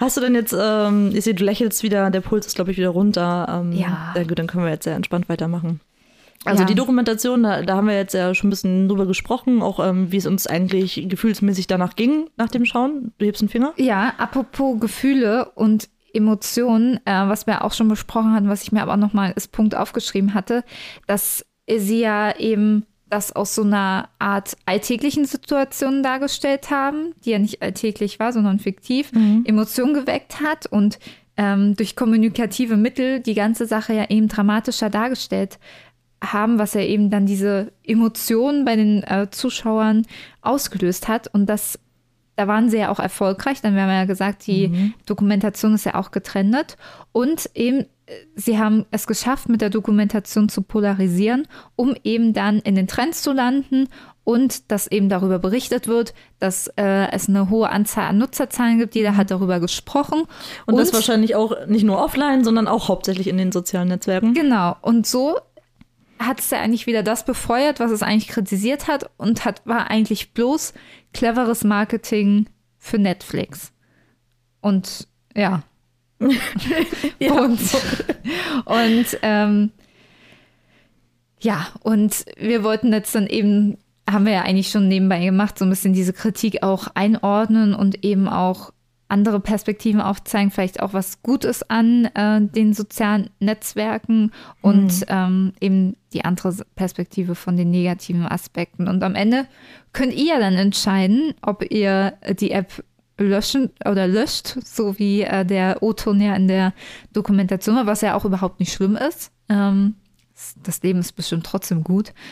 Hast du denn jetzt, ähm, ich sehe, du lächelst wieder, der Puls ist, glaube ich, wieder runter. Ähm, Ja. ja. Gut, dann können wir jetzt sehr entspannt weitermachen. Also Ja. die Dokumentation, da, da haben wir jetzt ja schon ein bisschen drüber gesprochen, auch ähm, wie es uns eigentlich gefühlsmäßig danach ging, nach dem Schauen. Du hebst den Finger? Ja, apropos Gefühle und Emotionen, äh, was wir auch schon besprochen hatten, was ich mir aber auch nochmal als Punkt aufgeschrieben hatte, dass sie ja eben das aus so einer Art alltäglichen Situation dargestellt haben, die ja nicht alltäglich war, sondern fiktiv, Emotionen geweckt hat und ähm, durch kommunikative Mittel die ganze Sache ja eben dramatischer dargestellt haben, was ja eben dann diese Emotionen bei den äh, Zuschauern ausgelöst hat. Und das, da waren sie ja auch erfolgreich. Dann haben wir ja gesagt, die Dokumentation ist ja auch getrennt. Und eben, sie haben es geschafft, mit der Dokumentation zu polarisieren, um eben dann in den Trends zu landen und dass eben darüber berichtet wird, dass äh, es eine hohe Anzahl an Nutzerzahlen gibt. Jeder hat darüber gesprochen. Und, das wahrscheinlich auch nicht nur offline, sondern auch hauptsächlich in den sozialen Netzwerken. Genau. Und so hat es ja eigentlich wieder das befeuert, was es eigentlich kritisiert hat und hat, war eigentlich bloß cleveres Marketing für Netflix. Und ja. Und, und ähm, ja, und wir wollten jetzt dann eben, haben wir ja eigentlich schon nebenbei gemacht, so ein bisschen diese Kritik auch einordnen und eben auch andere Perspektiven aufzeigen, vielleicht auch was Gutes an äh, den sozialen Netzwerken und mhm. ähm, eben die andere Perspektive von den negativen Aspekten. Und am Ende könnt ihr dann entscheiden, ob ihr die App löschen oder löscht, so wie äh, der O-Ton ja in der Dokumentation war, was ja auch überhaupt nicht schlimm ist. Ähm, das Leben ist bestimmt trotzdem gut.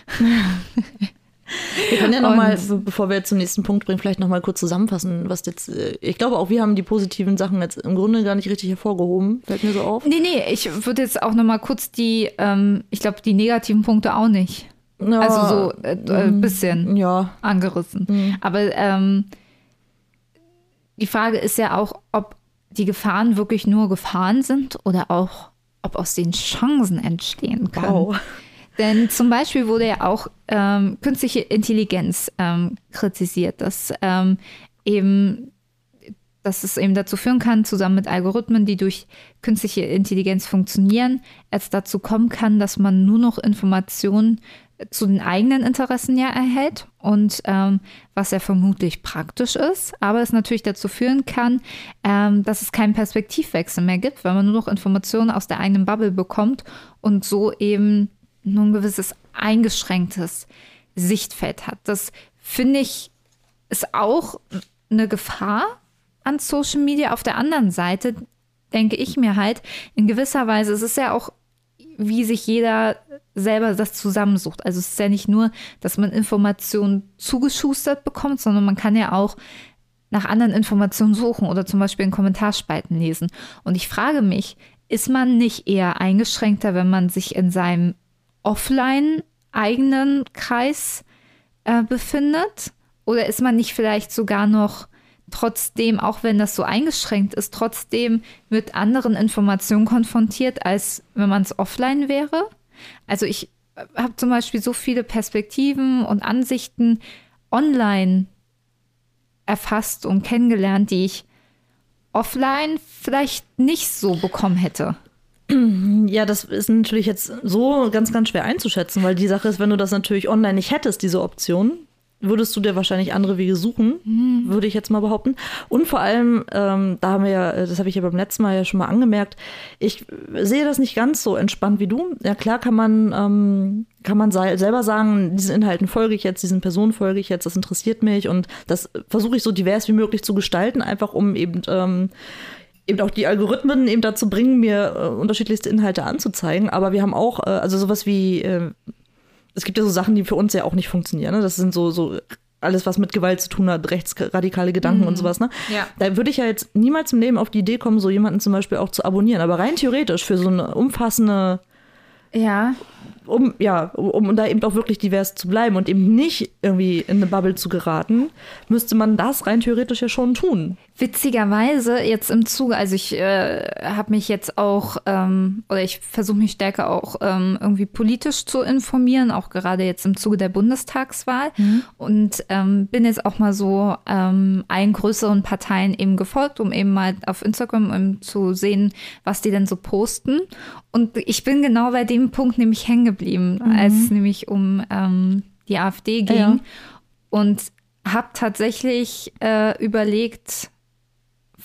Wir können ja nochmal, bevor wir zum nächsten Punkt bringen, vielleicht nochmal kurz zusammenfassen, was jetzt, äh, ich glaube auch wir haben die positiven Sachen jetzt im Grunde gar nicht richtig hervorgehoben, fällt mir so auf. Nee, nee, ich würde jetzt auch nochmal kurz die, ähm, ich glaube, die negativen Punkte auch nicht. Ja, also so äh, ein mm, bisschen ja. angerissen. Mhm. Aber ähm, die Frage ist ja auch, ob die Gefahren wirklich nur Gefahren sind oder auch, ob aus den Chancen entstehen können. Wow. Denn zum Beispiel wurde ja auch ähm, künstliche Intelligenz ähm, kritisiert, dass ähm, eben dass es eben dazu führen kann, zusammen mit Algorithmen, die durch künstliche Intelligenz funktionieren, es dazu kommen kann, dass man nur noch Informationen zu den eigenen Interessen ja erhält und ähm, was ja vermutlich praktisch ist, aber es natürlich dazu führen kann, ähm, dass es keinen Perspektivwechsel mehr gibt, weil man nur noch Informationen aus der eigenen Bubble bekommt und so eben nur ein gewisses eingeschränktes Sichtfeld hat. Das finde ich ist auch eine Gefahr an Social Media. Auf der anderen Seite denke ich mir halt, in gewisser Weise, es ist ja auch, wie sich jeder selber das zusammensucht. Also es ist ja nicht nur, dass man Informationen zugeschustert bekommt, sondern man kann ja auch nach anderen Informationen suchen oder zum Beispiel in Kommentarspalten lesen. Und ich frage mich, ist man nicht eher eingeschränkter, wenn man sich in seinem offline eigenen Kreis äh, befindet? Oder ist man nicht vielleicht sogar noch trotzdem, auch wenn das so eingeschränkt ist, trotzdem mit anderen Informationen konfrontiert, als wenn man es offline wäre? Also ich äh, habe zum Beispiel so viele Perspektiven und Ansichten online erfasst und kennengelernt, die ich offline vielleicht nicht so bekommen hätte. Ja, das ist natürlich jetzt so ganz, ganz schwer einzuschätzen, weil die Sache ist, wenn du das natürlich online nicht hättest, diese Option, würdest du dir wahrscheinlich andere Wege suchen, mhm. würde ich jetzt mal behaupten. Und vor allem, ähm, da haben wir ja, das habe ich ja beim letzten Mal ja schon mal angemerkt, ich sehe das nicht ganz so entspannt wie du. Ja, klar kann man, ähm, kann man selber sagen, diesen Inhalten folge ich jetzt, diesen Personen folge ich jetzt, das interessiert mich und das versuche ich so divers wie möglich zu gestalten, einfach um eben ähm, eben auch die Algorithmen eben dazu bringen, mir äh, unterschiedlichste Inhalte anzuzeigen. Aber wir haben auch, äh, also sowas wie, äh, es gibt ja so Sachen, die für uns ja auch nicht funktionieren. Ne? Das sind so, so alles, was mit Gewalt zu tun hat, rechtsradikale Gedanken mhm. und sowas. Ne? Ja. Da würde ich ja jetzt niemals im Leben auf die Idee kommen, so jemanden zum Beispiel auch zu abonnieren. Aber rein theoretisch für so eine umfassende ja um, ja, um, um da eben auch wirklich divers zu bleiben und eben nicht irgendwie in eine Bubble zu geraten, müsste man das rein theoretisch ja schon tun. Witzigerweise jetzt im Zuge, also ich äh, habe mich jetzt auch, ähm, oder ich versuche mich stärker auch ähm, irgendwie politisch zu informieren, auch gerade jetzt im Zuge der Bundestagswahl mhm. und ähm, bin jetzt auch mal so ähm, allen größeren Parteien eben gefolgt, um eben mal auf Instagram um zu sehen, was die denn so posten. Und ich bin genau bei dem Punkt nämlich hängen geblieben, mhm. als es nämlich um ähm, die AfD ging. Ja. Und habe tatsächlich äh, überlegt,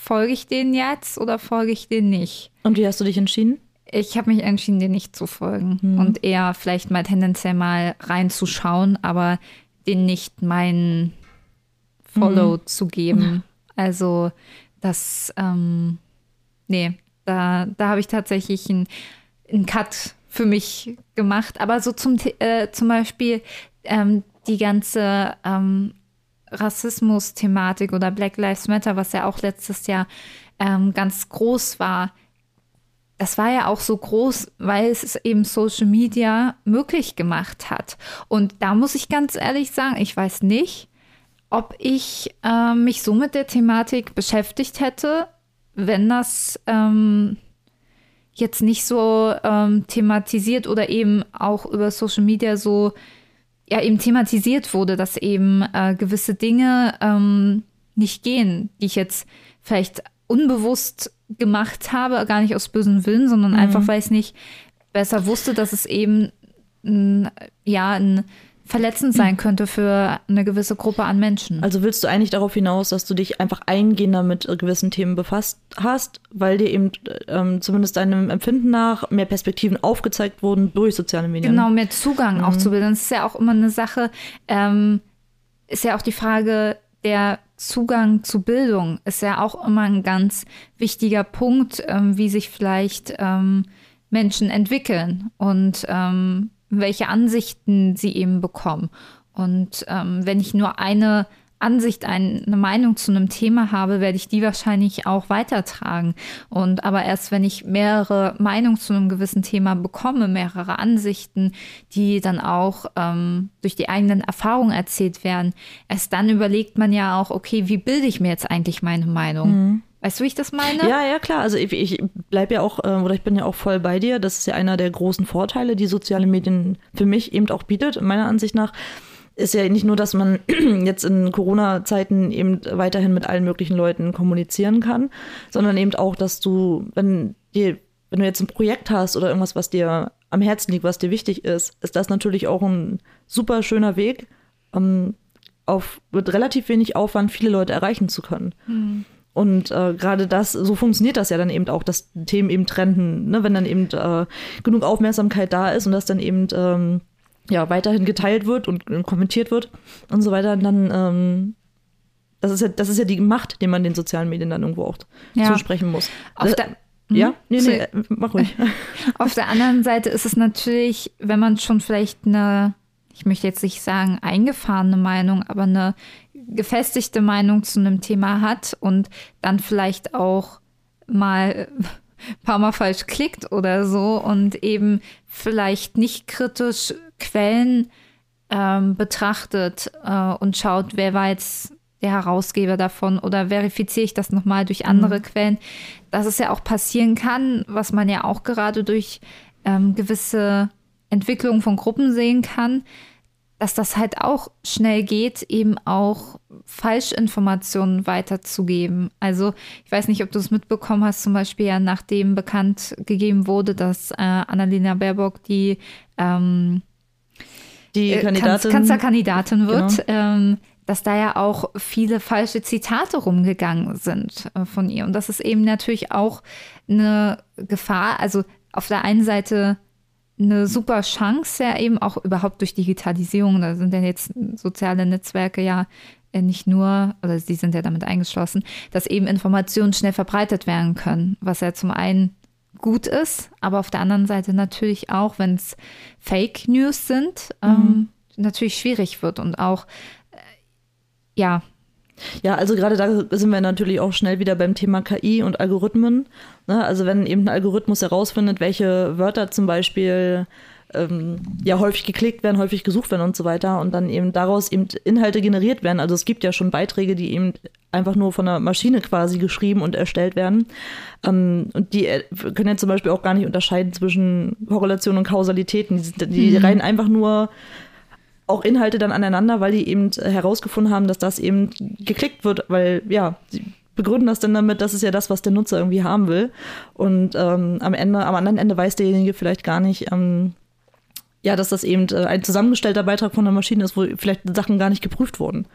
folge ich denen jetzt oder folge ich denen nicht? Und wie hast du dich entschieden? Ich habe mich entschieden, denen nicht zu folgen mhm. und eher vielleicht mal tendenziell mal reinzuschauen, aber denen nicht meinen Follow mhm. zu geben. Also das, ähm, nee, da, da habe ich tatsächlich einen, einen Cut für mich gemacht. Aber so zum, äh, zum Beispiel ähm, die ganze ähm, Rassismus-Thematik oder Black Lives Matter, was ja auch letztes Jahr ähm, ganz groß war. Das war ja auch so groß, weil es eben Social Media möglich gemacht hat. Und da muss ich ganz ehrlich sagen, ich weiß nicht, ob ich äh, mich so mit der Thematik beschäftigt hätte, wenn das ähm, jetzt nicht so ähm, thematisiert oder eben auch über Social Media so ja eben thematisiert wurde, dass eben äh, gewisse Dinge ähm, nicht gehen, die ich jetzt vielleicht unbewusst gemacht habe, gar nicht aus bösen Willen, sondern mhm. einfach, weil ich nicht besser wusste, dass es eben ja ein verletzend sein könnte für eine gewisse Gruppe an Menschen. Also willst du eigentlich darauf hinaus, dass du dich einfach eingehender mit gewissen Themen befasst hast, weil dir eben ähm, zumindest deinem Empfinden nach mehr Perspektiven aufgezeigt wurden durch soziale Medien? Genau, mehr Zugang mhm. auch zu bilden. Das ist ja auch immer eine Sache, ähm, ist ja auch die Frage, der Zugang zu Bildung ist ja auch immer ein ganz wichtiger Punkt, ähm, wie sich vielleicht ähm, Menschen entwickeln und ähm, welche Ansichten sie eben bekommen. Und ähm, wenn ich nur eine Ansicht, eine Meinung zu einem Thema habe, werde ich die wahrscheinlich auch weitertragen. Und aber erst wenn ich mehrere Meinungen zu einem gewissen Thema bekomme, mehrere Ansichten, die dann auch ähm, durch die eigenen Erfahrungen erzählt werden, erst dann überlegt man ja auch, okay, wie bilde ich mir jetzt eigentlich meine Meinung? Mhm. Weißt du, wie ich das meine? Ja, ja, klar. Also ich, ich bleibe ja auch, äh, oder ich bin ja auch voll bei dir. Das ist ja einer der großen Vorteile, die soziale Medien für mich eben auch bietet, meiner Ansicht nach ist ja nicht nur, dass man jetzt in Corona-Zeiten eben weiterhin mit allen möglichen Leuten kommunizieren kann, sondern eben auch, dass du, wenn dir, wenn du jetzt ein Projekt hast oder irgendwas, was dir am Herzen liegt, was dir wichtig ist, ist das natürlich auch ein super schöner Weg, um auf mit relativ wenig Aufwand viele Leute erreichen zu können. Mhm. Und äh, gerade das, so funktioniert das ja dann eben auch, dass Themen eben trenden, ne? wenn dann eben äh, genug Aufmerksamkeit da ist und das dann eben ähm, ja, weiterhin geteilt wird und, und, kommentiert wird und so weiter, dann ähm, das ist ja, das ist ja die Macht, die man den sozialen Medien dann irgendwo auch ja. zusprechen muss. Auf das, der, ja, hm? nee, nee, mach ruhig. Auf der anderen Seite ist es natürlich, wenn man schon vielleicht eine, ich möchte jetzt nicht sagen eingefahrene Meinung, aber eine gefestigte Meinung zu einem Thema hat und dann vielleicht auch mal ein paar Mal falsch klickt oder so und eben vielleicht nicht kritisch Quellen ähm, betrachtet äh, und schaut, wer war jetzt der Herausgeber davon oder verifiziere ich das nochmal durch andere mhm. Quellen, dass es ja auch passieren kann, was man ja auch gerade durch ähm, gewisse Entwicklungen von Gruppen sehen kann, dass das halt auch schnell geht, eben auch Falschinformationen weiterzugeben. Also ich weiß nicht, ob du es mitbekommen hast, zum Beispiel ja nachdem bekannt gegeben wurde, dass äh, Annalena Baerbock die ähm, die äh, Kandidatin, Kanzlerkandidatin wird, genau. ähm, dass da ja auch viele falsche Zitate rumgegangen sind äh, von ihr. Und das ist eben natürlich auch eine Gefahr. Also auf der einen Seite eine super Chance, ja eben auch überhaupt durch Digitalisierung. Da sind ja jetzt soziale Netzwerke ja äh, nicht nur, oder sie sind ja damit eingeschlossen, dass eben Informationen schnell verbreitet werden können, was ja zum einen gut ist, aber auf der anderen Seite natürlich auch, wenn es Fake News sind, mhm. ähm, natürlich schwierig wird und auch, äh, ja. Ja, also gerade da sind wir natürlich auch schnell wieder beim Thema KI und Algorithmen. Ne? Also wenn eben ein Algorithmus herausfindet, welche Wörter zum Beispiel ähm, ja häufig geklickt werden, häufig gesucht werden und so weiter und dann eben daraus eben Inhalte generiert werden. Also es gibt ja schon Beiträge, die eben einfach nur von der Maschine quasi geschrieben und erstellt werden. Ähm, und die äh, können ja zum Beispiel auch gar nicht unterscheiden zwischen Korrelation und Kausalitäten. Die, die mhm. reihen einfach nur auch Inhalte dann aneinander, weil die eben herausgefunden haben, dass das eben geklickt wird, weil ja, sie begründen das dann damit, das ist ja das, was der Nutzer irgendwie haben will. Und ähm, am Ende, am anderen Ende weiß derjenige vielleicht gar nicht, ähm, ja, dass das eben äh, ein zusammengestellter Beitrag von der Maschine ist, wo vielleicht Sachen gar nicht geprüft wurden.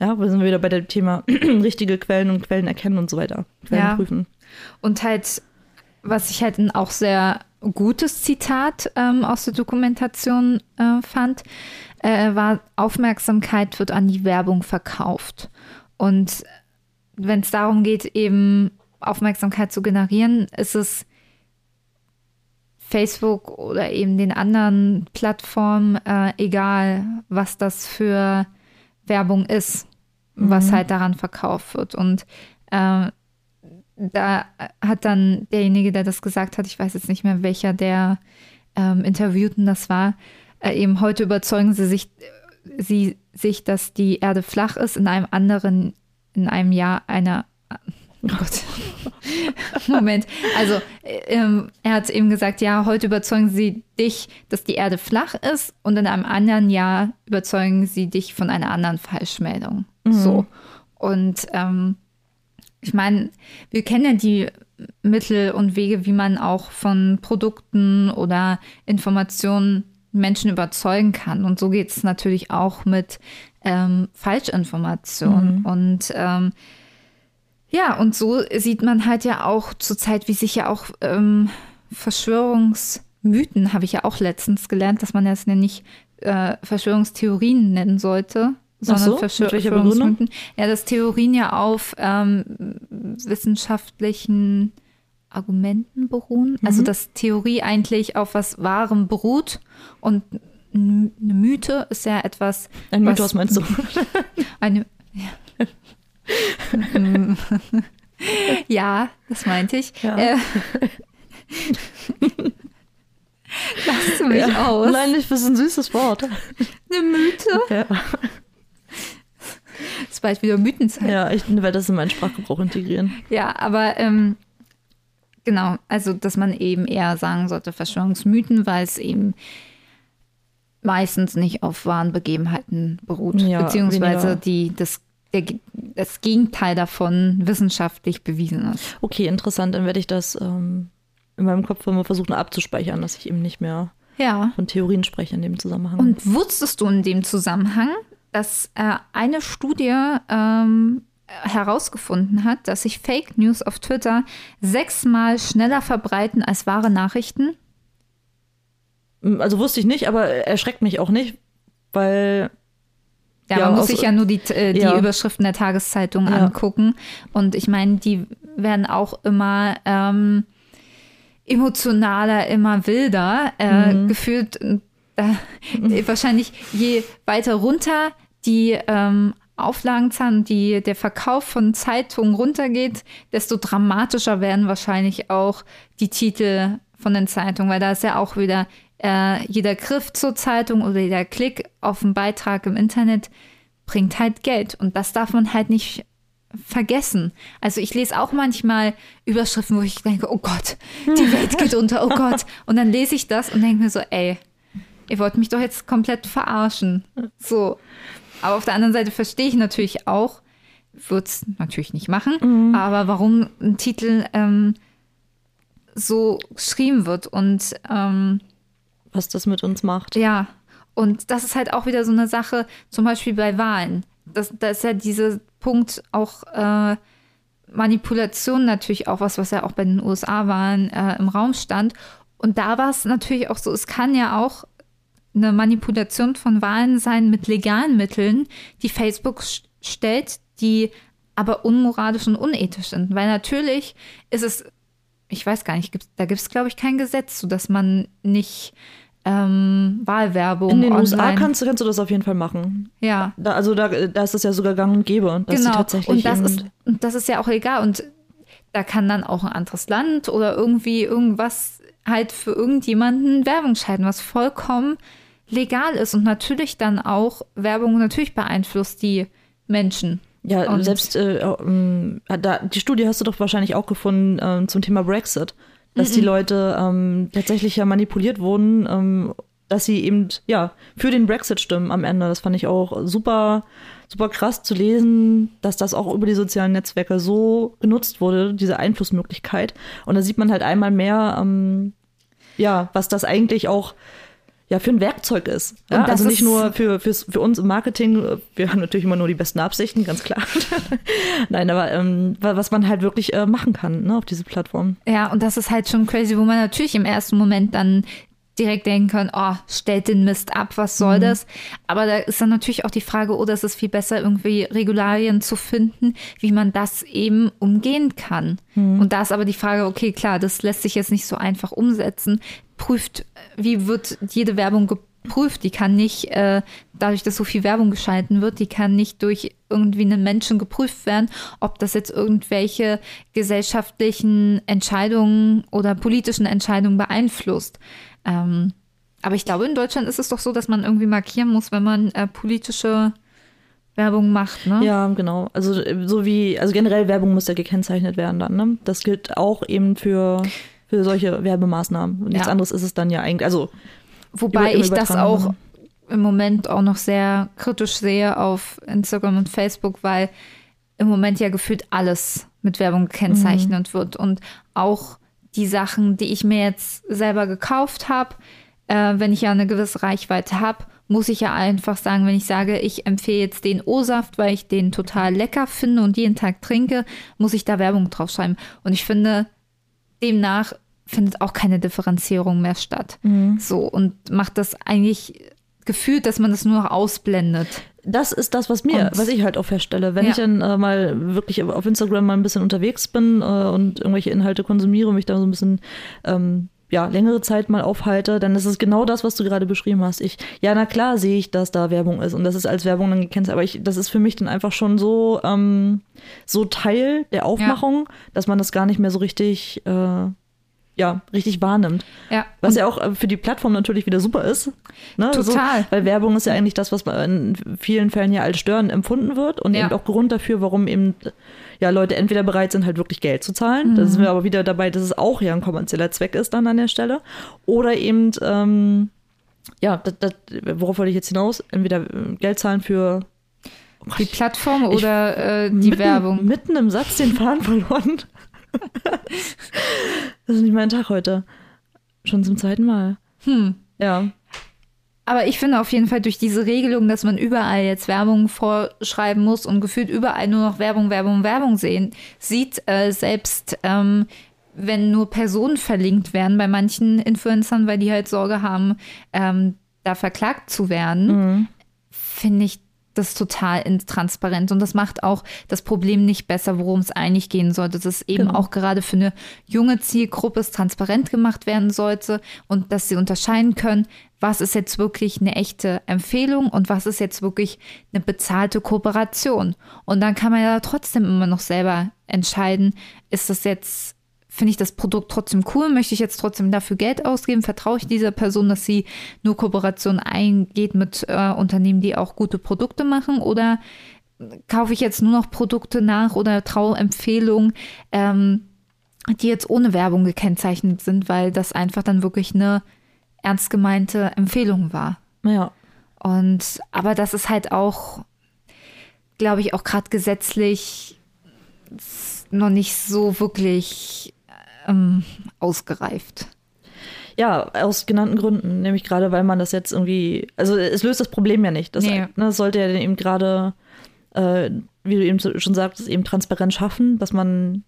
Ja, wir sind wieder bei dem Thema richtige Quellen und Quellen erkennen und so weiter. Quellen ja. prüfen. Und halt, was ich halt auch sehr gutes Zitat ähm, aus der Dokumentation äh, fand, äh, war, Aufmerksamkeit wird an die Werbung verkauft. Und wenn es darum geht, eben Aufmerksamkeit zu generieren, ist es Facebook oder eben den anderen Plattformen, äh, egal was das für Werbung ist, mhm. was halt daran verkauft wird. Und äh, da hat dann derjenige, der das gesagt hat, ich weiß jetzt nicht mehr, welcher der ähm, Interviewten das war, äh, eben heute überzeugen sie sich, sie sich, dass die Erde flach ist, in einem anderen, in einem Jahr einer Oh Gott. Moment. Also, ähm, er hat eben gesagt, ja, heute überzeugen sie dich, dass die Erde flach ist und in einem anderen Jahr überzeugen sie dich von einer anderen Falschmeldung. Mhm. So. Und ähm, ich meine, wir kennen ja die Mittel und Wege, wie man auch von Produkten oder Informationen Menschen überzeugen kann. Und so geht es natürlich auch mit ähm, Falschinformationen. Mhm. Und ähm, ja, und so sieht man halt ja auch zurzeit, wie sich ja auch ähm, Verschwörungsmythen, habe ich ja auch letztens gelernt, dass man das ja nicht äh, Verschwörungstheorien nennen sollte, sondern so? Verschwörungsmythen. Ja, dass Theorien ja auf ähm, wissenschaftlichen Argumenten beruhen. Mhm. Also dass Theorie eigentlich auf was Wahrem beruht und eine Mythe ist ja etwas. Ein was- Mythos meinst du? Eine. Ja. ja, das meinte ich. Ja. Äh, Lachst du mich Ja. aus? Nein, das ist ein süßes Wort. Eine Mythe? Ja, ist bald wieder Mythenzeit. ja ich werde das in meinen Sprachgebrauch integrieren. Ja, aber ähm, genau, also dass man eben eher sagen sollte Verschwörungsmythen, weil es eben meistens nicht auf wahren Begebenheiten beruht, Ja, beziehungsweise weniger. die das, der, das Gegenteil davon wissenschaftlich bewiesen ist. Okay, interessant. Dann werde ich das ähm, in meinem Kopf immer versuchen abzuspeichern, dass ich eben nicht mehr Ja. von Theorien spreche in dem Zusammenhang. Und wusstest du in dem Zusammenhang, dass äh, eine Studie ähm, herausgefunden hat, dass sich Fake News auf Twitter sechsmal schneller verbreiten als wahre Nachrichten? also wusste ich nicht, aber erschreckt mich auch nicht, weil Ja, Ja, man muss sich ja nur die, äh, die ja. Überschriften der Tageszeitung Ja. angucken. Und ich meine, die werden auch immer ähm, emotionaler, immer wilder. Äh, Mhm. Gefühlt, äh, wahrscheinlich je weiter runter die ähm, Auflagenzahlen, die, der Verkauf von Zeitungen runtergeht, desto dramatischer werden wahrscheinlich auch die Titel von den Zeitungen, weil da ist ja auch wieder äh, jeder Griff zur Zeitung oder jeder Klick auf einen Beitrag im Internet bringt halt Geld. Und das darf man halt nicht vergessen. Also ich lese auch manchmal Überschriften, wo ich denke, oh Gott, die Welt geht unter, oh Gott. Und dann lese ich das und denke mir so, ey, ihr wollt mich doch jetzt komplett verarschen. So. Aber auf der anderen Seite verstehe ich natürlich auch, würde es natürlich nicht machen, aber warum ein Titel ähm, so geschrieben wird und ähm, was das mit uns macht. ja, und das ist halt auch wieder so eine Sache, zum Beispiel bei Wahlen. Das, da ist ja dieser Punkt auch äh, Manipulation natürlich auch was, was ja auch bei den USA-Wahlen äh, im Raum stand. Und da war es natürlich auch so, es kann ja auch eine Manipulation von Wahlen sein mit legalen Mitteln, die Facebook st- stellt, die aber unmoralisch und unethisch sind. Weil natürlich ist es, ich weiß gar nicht, gibt's, da gibt es, glaube ich, kein Gesetz, so dass man nicht ähm, Wahlwerbung In den online, USA kannst, du- kannst du das auf jeden Fall machen. ja, Da, also da, da ist es ja sogar gang und gäbe, dass sie genau. tatsächlich Und das, ist, und das ist ja auch egal. Und da kann dann auch ein anderes Land oder irgendwie irgendwas halt für irgendjemanden Werbung schalten, was vollkommen legal ist und natürlich dann auch Werbung natürlich beeinflusst die Menschen. Ja, Und- selbst äh, ähm, da, die Studie hast du doch wahrscheinlich auch gefunden ähm, zum Thema Brexit, dass die Leute ähm, tatsächlich ja manipuliert wurden, ähm, dass sie eben ja für den Brexit stimmen am Ende. Das fand ich auch super, super krass zu lesen, dass das auch über die sozialen Netzwerke so genutzt wurde, diese Einflussmöglichkeit. Und da sieht man halt einmal mehr, ähm, ja, was das eigentlich auch ja, für ein Werkzeug ist. Ja, also nicht nur für, für uns im Marketing, wir haben natürlich immer nur die besten Absichten, ganz klar. Nein, aber ähm, wa- was man halt wirklich äh, machen kann ne, auf diese Plattform. Ja, und das ist halt schon crazy, wo man natürlich im ersten Moment dann direkt denken kann, oh, stellt den Mist ab, was soll das? Aber da ist dann natürlich auch die Frage, oh, das ist viel besser, irgendwie Regularien zu finden, wie man das eben umgehen kann. Und da ist aber die Frage, okay, klar, das lässt sich jetzt nicht so einfach umsetzen. Prüft, wie wird jede Werbung geprüft? Die kann nicht, äh, dadurch, dass so viel Werbung geschalten wird, die kann nicht durch irgendwie einen Menschen geprüft werden, ob das jetzt irgendwelche gesellschaftlichen Entscheidungen oder politischen Entscheidungen beeinflusst. Ähm, aber ich glaube, in Deutschland ist es doch so, dass man irgendwie markieren muss, wenn man äh, politische Werbung macht, ne? Ja, genau. Also so wie, also generell Werbung muss ja gekennzeichnet werden dann. Ne? Das gilt auch eben für, für solche Werbemaßnahmen. Und nichts Ja. anderes ist es dann ja eigentlich. Also Wobei ich das auch im Moment auch noch sehr kritisch sehe auf Instagram und Facebook, weil im Moment ja gefühlt alles mit Werbung gekennzeichnet wird. Und auch die Sachen, die ich mir jetzt selber gekauft habe, äh, wenn ich ja eine gewisse Reichweite habe, muss ich ja einfach sagen, wenn ich sage, ich empfehle jetzt den O-Saft, weil ich den total lecker finde und jeden Tag trinke, muss ich da Werbung draufschreiben. Und ich finde, demnach findet auch keine Differenzierung mehr statt. Mhm. So und macht das eigentlich gefühlt, dass man das nur noch ausblendet. Das ist das, was mir, Und- was ich halt auch feststelle. Wenn Ja. ich dann äh, mal wirklich auf Instagram mal ein bisschen unterwegs bin äh, und irgendwelche Inhalte konsumiere und mich da so ein bisschen ähm, ja, längere Zeit mal aufhalte, dann ist es genau das, was du gerade beschrieben hast. Ich, ja, na klar sehe ich, dass da Werbung ist und das ist als Werbung dann gekennzeichnet, aber ich, das ist für mich dann einfach schon so, ähm, so Teil der Aufmachung, dass man das gar nicht mehr so richtig, äh, ja, richtig wahrnimmt. Ja, Was ja auch äh, für die Plattform natürlich wieder super ist. Ne? Total. So, weil Werbung ist ja eigentlich das, was in vielen Fällen ja als störend empfunden wird und Ja. eben auch Grund dafür, warum eben ja Leute entweder bereit sind, halt wirklich Geld zu zahlen. Da Mhm. sind wir aber wieder dabei, dass es auch ja ein kommerzieller Zweck ist dann an der Stelle. Oder eben, ähm, ja, das, das, worauf wollte ich jetzt hinaus? Entweder äh, Geld zahlen für die Plattform Ich- oder äh, die mitten, Werbung. Mitten im Satz den Faden verloren. Das ist nicht mein Tag heute. Schon zum zweiten Mal. Hm. Ja. Aber ich finde auf jeden Fall durch diese Regelung, dass man überall jetzt Werbung vorschreiben muss und gefühlt überall nur noch Werbung, Werbung, Werbung sehen, sieht, äh, selbst ähm, wenn nur Personen verlinkt werden bei manchen Influencern, weil die halt Sorge haben, ähm, da verklagt zu werden, Mhm. finde ich das total intransparent. Und das macht auch das Problem nicht besser, worum es eigentlich gehen sollte. Dass es eben Genau. auch gerade für eine junge Zielgruppe es transparent gemacht werden sollte und dass sie unterscheiden können, was ist jetzt wirklich eine echte Empfehlung und was ist jetzt wirklich eine bezahlte Kooperation. Und dann kann man ja trotzdem immer noch selber entscheiden, ist das jetzt finde ich das Produkt trotzdem cool? Möchte ich jetzt trotzdem dafür Geld ausgeben? Vertraue ich dieser Person, dass sie nur Kooperation eingeht mit äh, Unternehmen, die auch gute Produkte machen? Oder kaufe ich jetzt nur noch Produkte nach oder traue Empfehlungen, ähm, die jetzt ohne Werbung gekennzeichnet sind, weil das einfach dann wirklich eine ernst gemeinte Empfehlung war? Naja. Und aber das ist halt auch, glaube ich, auch gerade gesetzlich noch nicht so wirklich ähm, ausgereift. Ja, aus genannten Gründen. Nämlich gerade, weil man das jetzt irgendwie. Also, es löst das Problem ja nicht. Das, Nee. ne, sollte ja eben gerade, äh, wie du eben schon sagtest, eben transparent schaffen, dass man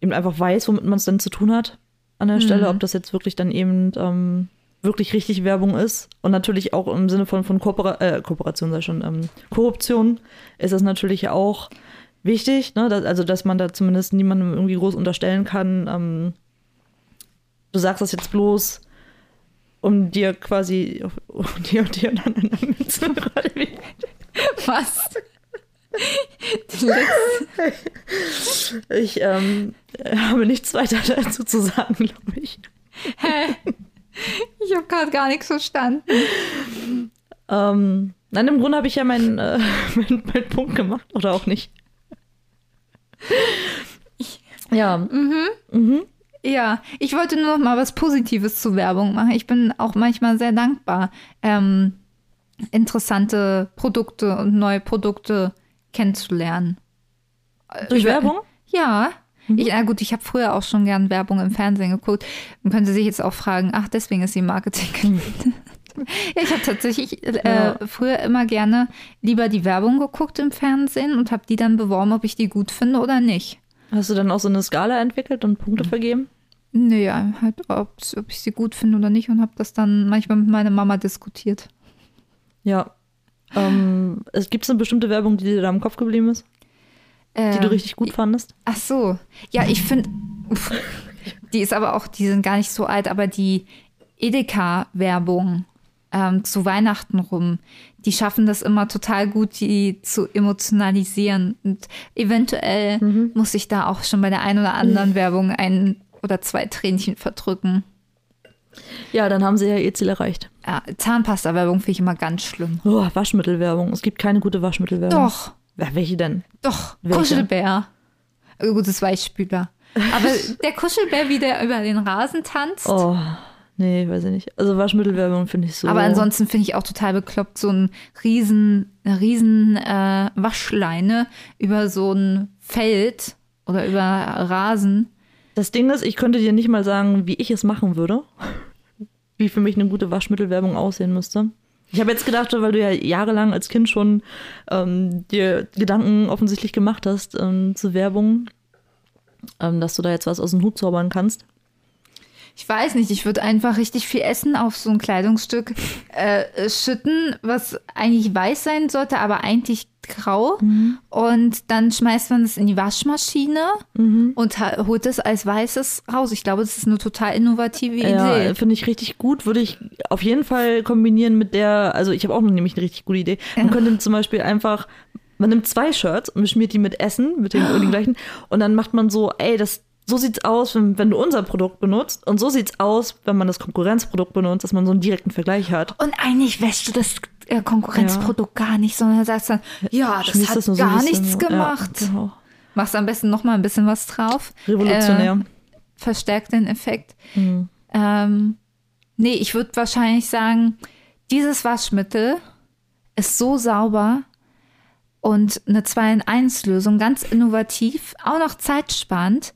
eben einfach weiß, womit man es denn zu tun hat an der Stelle, ob das jetzt wirklich dann eben ähm, wirklich richtig Werbung ist. Und natürlich auch im Sinne von, von Koopera äh, Kooperation, sei schon, ähm, Korruption ist das natürlich auch wichtig. Ne? Dass, also, dass man da zumindest niemandem irgendwie groß unterstellen kann, ähm, du sagst das jetzt bloß, um dir quasi um dir und dir Münzen gerade Was? Ich ähm, habe nichts weiter dazu zu sagen, glaube ich. Hä? Ich habe gerade gar nichts verstanden. Ähm, nein, im Grunde habe ich ja meinen äh, mein, mein Punkt gemacht, oder auch nicht. Ja, mhm. Ja, ich wollte nur noch mal was Positives zu Werbung machen. Ich bin auch manchmal sehr dankbar, ähm, interessante Produkte und neue Produkte kennenzulernen. durch Über- Werbung? Ja. Ich, na gut, ich habe früher auch schon gern Werbung im Fernsehen geguckt. Man könnte sich jetzt auch fragen, ach, deswegen ist sie Marketing. ja, ich habe tatsächlich äh, Ja. früher immer gerne lieber die Werbung geguckt im Fernsehen und habe die dann beworben, ob ich die gut finde oder nicht. Hast du dann auch so eine Skala entwickelt und Punkte vergeben? Naja, halt, ob's- ob ich sie gut finde oder nicht und habe das dann manchmal mit meiner Mama diskutiert. Ja. Ähm, es gibt eine bestimmte Werbung, die dir da im Kopf geblieben ist, die Ähm, du richtig gut fandest? Ach so. Ja, ich finde, die ist aber auch, die sind gar nicht so alt, aber die Edeka-Werbung ähm, zu Weihnachten rum, die schaffen das immer total gut, die zu emotionalisieren. Und eventuell muss ich da auch schon bei der einen oder anderen Werbung ein oder zwei Tränchen verdrücken. Ja, dann haben sie ja ihr Ziel erreicht. Ja, Zahnpasta-Werbung finde ich immer ganz schlimm. Oh, Waschmittelwerbung. Es gibt keine gute Waschmittelwerbung. Doch, Ja, welche denn? doch, Welche? Kuschelbär. Gutes Weichspüler. Aber der Kuschelbär, wie der über den Rasen tanzt. Oh, nee, weiß ich nicht. Also Waschmittelwerbung finde ich so. Aber ansonsten finde ich auch total bekloppt, so ein riesen, eine riesen äh, Waschleine über so ein Feld oder über Rasen. Das Ding ist, ich könnte dir nicht mal sagen, wie ich es machen würde. wie für mich eine gute Waschmittelwerbung aussehen müsste. Ich habe jetzt gedacht, weil du ja jahrelang als Kind schon ähm, dir Gedanken offensichtlich gemacht hast ähm, zu Werbung, ähm, dass du da jetzt was aus dem Hut zaubern kannst. Ich weiß nicht, ich würde einfach richtig viel Essen auf so ein Kleidungsstück äh, schütten, was eigentlich weiß sein sollte, aber eigentlich grau. Mhm. Und dann schmeißt man es in die Waschmaschine mhm. und holt es als weißes raus. Ich glaube, das ist eine total innovative Idee. Ja, finde ich richtig gut. Würde ich auf jeden Fall kombinieren mit der, also ich habe auch nämlich eine richtig gute Idee. Man ja. könnte zum Beispiel einfach man nimmt zwei Shirts und beschmiert die mit Essen, mit dem, den gleichen. Und dann macht man so, ey, das, so sieht's aus, wenn, wenn, du unser Produkt benutzt. Und so sieht's aus, wenn man das Konkurrenzprodukt benutzt, dass man so einen direkten Vergleich hat. Und eigentlich wäschst du das äh, Konkurrenzprodukt ja. gar nicht, sondern sagst dann, ja, das hat das gar so nichts gemacht. Ja, genau. Machst am besten noch mal ein bisschen was drauf. Revolutionär. Äh, verstärkt den Effekt. Mhm. Ähm, nee, ich würde wahrscheinlich sagen, dieses Waschmittel ist so sauber, und eine 2 in 1 Lösung, ganz innovativ, auch noch zeitsparend,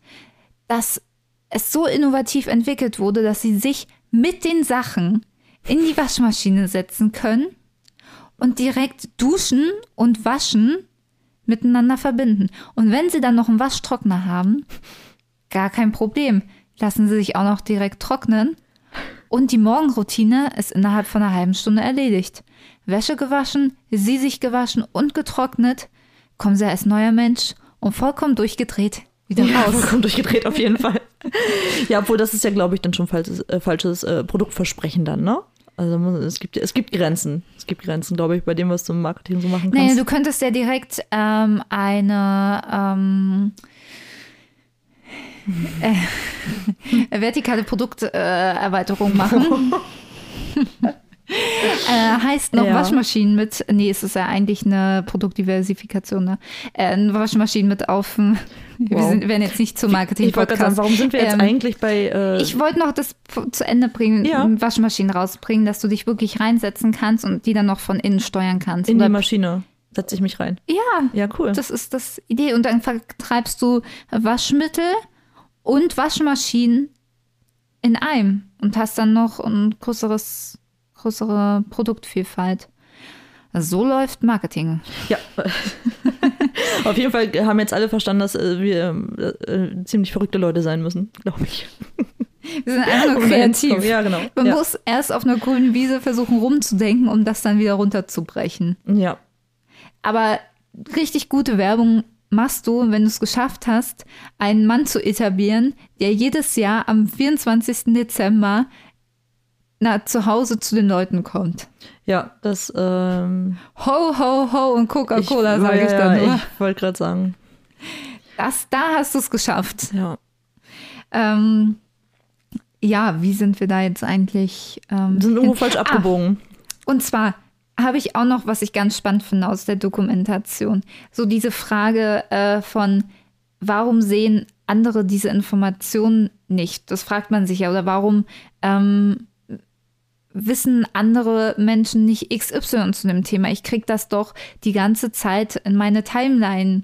dass es so innovativ entwickelt wurde, dass sie sich mit den Sachen in die Waschmaschine setzen können und direkt duschen und waschen miteinander verbinden. Und wenn sie dann noch einen Waschtrockner haben, gar kein Problem. Lassen sie sich auch noch direkt trocknen und die Morgenroutine ist innerhalb von einer halben Stunde erledigt. Wäsche gewaschen, sie sich gewaschen und getrocknet, kommen sie als neuer Mensch und vollkommen durchgedreht wieder ja, raus. vollkommen durchgedreht auf jeden Fall. ja, obwohl das ist ja, glaube ich, dann schon falsches, äh, falsches äh, Produktversprechen dann, ne? Also es gibt, es gibt Grenzen. Es gibt Grenzen, glaube ich, bei dem, was du im Marketing so machen kannst. Naja, du könntest ja direkt ähm, eine ähm, äh, vertikale Produkterweiterung machen. äh, heißt noch ja. Waschmaschinen mit, nee, es ist ja eigentlich eine Produktdiversifikation, ne? Äh, Waschmaschinen mit auf. Wow. Wir sind, werden jetzt nicht zum Marketing ich wollte sagen, warum sind wir jetzt ähm, eigentlich bei. Äh ich wollte noch das zu Ende bringen, ja. Waschmaschinen rausbringen, dass du dich wirklich reinsetzen kannst und die dann noch von innen steuern kannst. In die Maschine setze ich mich rein. Ja, ja, cool. Das ist das Idee. Und dann vertreibst du Waschmittel und Waschmaschinen in einem und hast dann noch ein größeres größere Produktvielfalt. So läuft Marketing. Ja. Auf jeden Fall haben jetzt alle verstanden, dass äh, wir äh, ziemlich verrückte Leute sein müssen, glaube ich. Wir sind einfach nur kreativ. Ja, genau. Man ja. muss erst auf einer grünen Wiese versuchen rumzudenken, um das dann wieder runterzubrechen. Ja. Aber richtig gute Werbung machst du, wenn du es geschafft hast, einen Mann zu etablieren, der jedes Jahr am 24. Dezember na, zu Hause zu den Leuten kommt. Ja, das. Ähm, ho, ho, ho und Coca-Cola, sage ich dann nur. Ich wollte gerade sagen. Das, da hast du es geschafft. Ja. Ähm, ja, wie sind wir da jetzt eigentlich? Ähm, wir sind irgendwo falsch ah, abgebogen. und zwar habe ich auch noch, was ich ganz spannend finde aus der Dokumentation. So diese Frage äh, von, warum sehen andere diese Informationen nicht? Das fragt man sich ja. Oder warum ähm, wissen andere Menschen nicht XY zu dem Thema. Ich kriege das doch die ganze Zeit in meine Timeline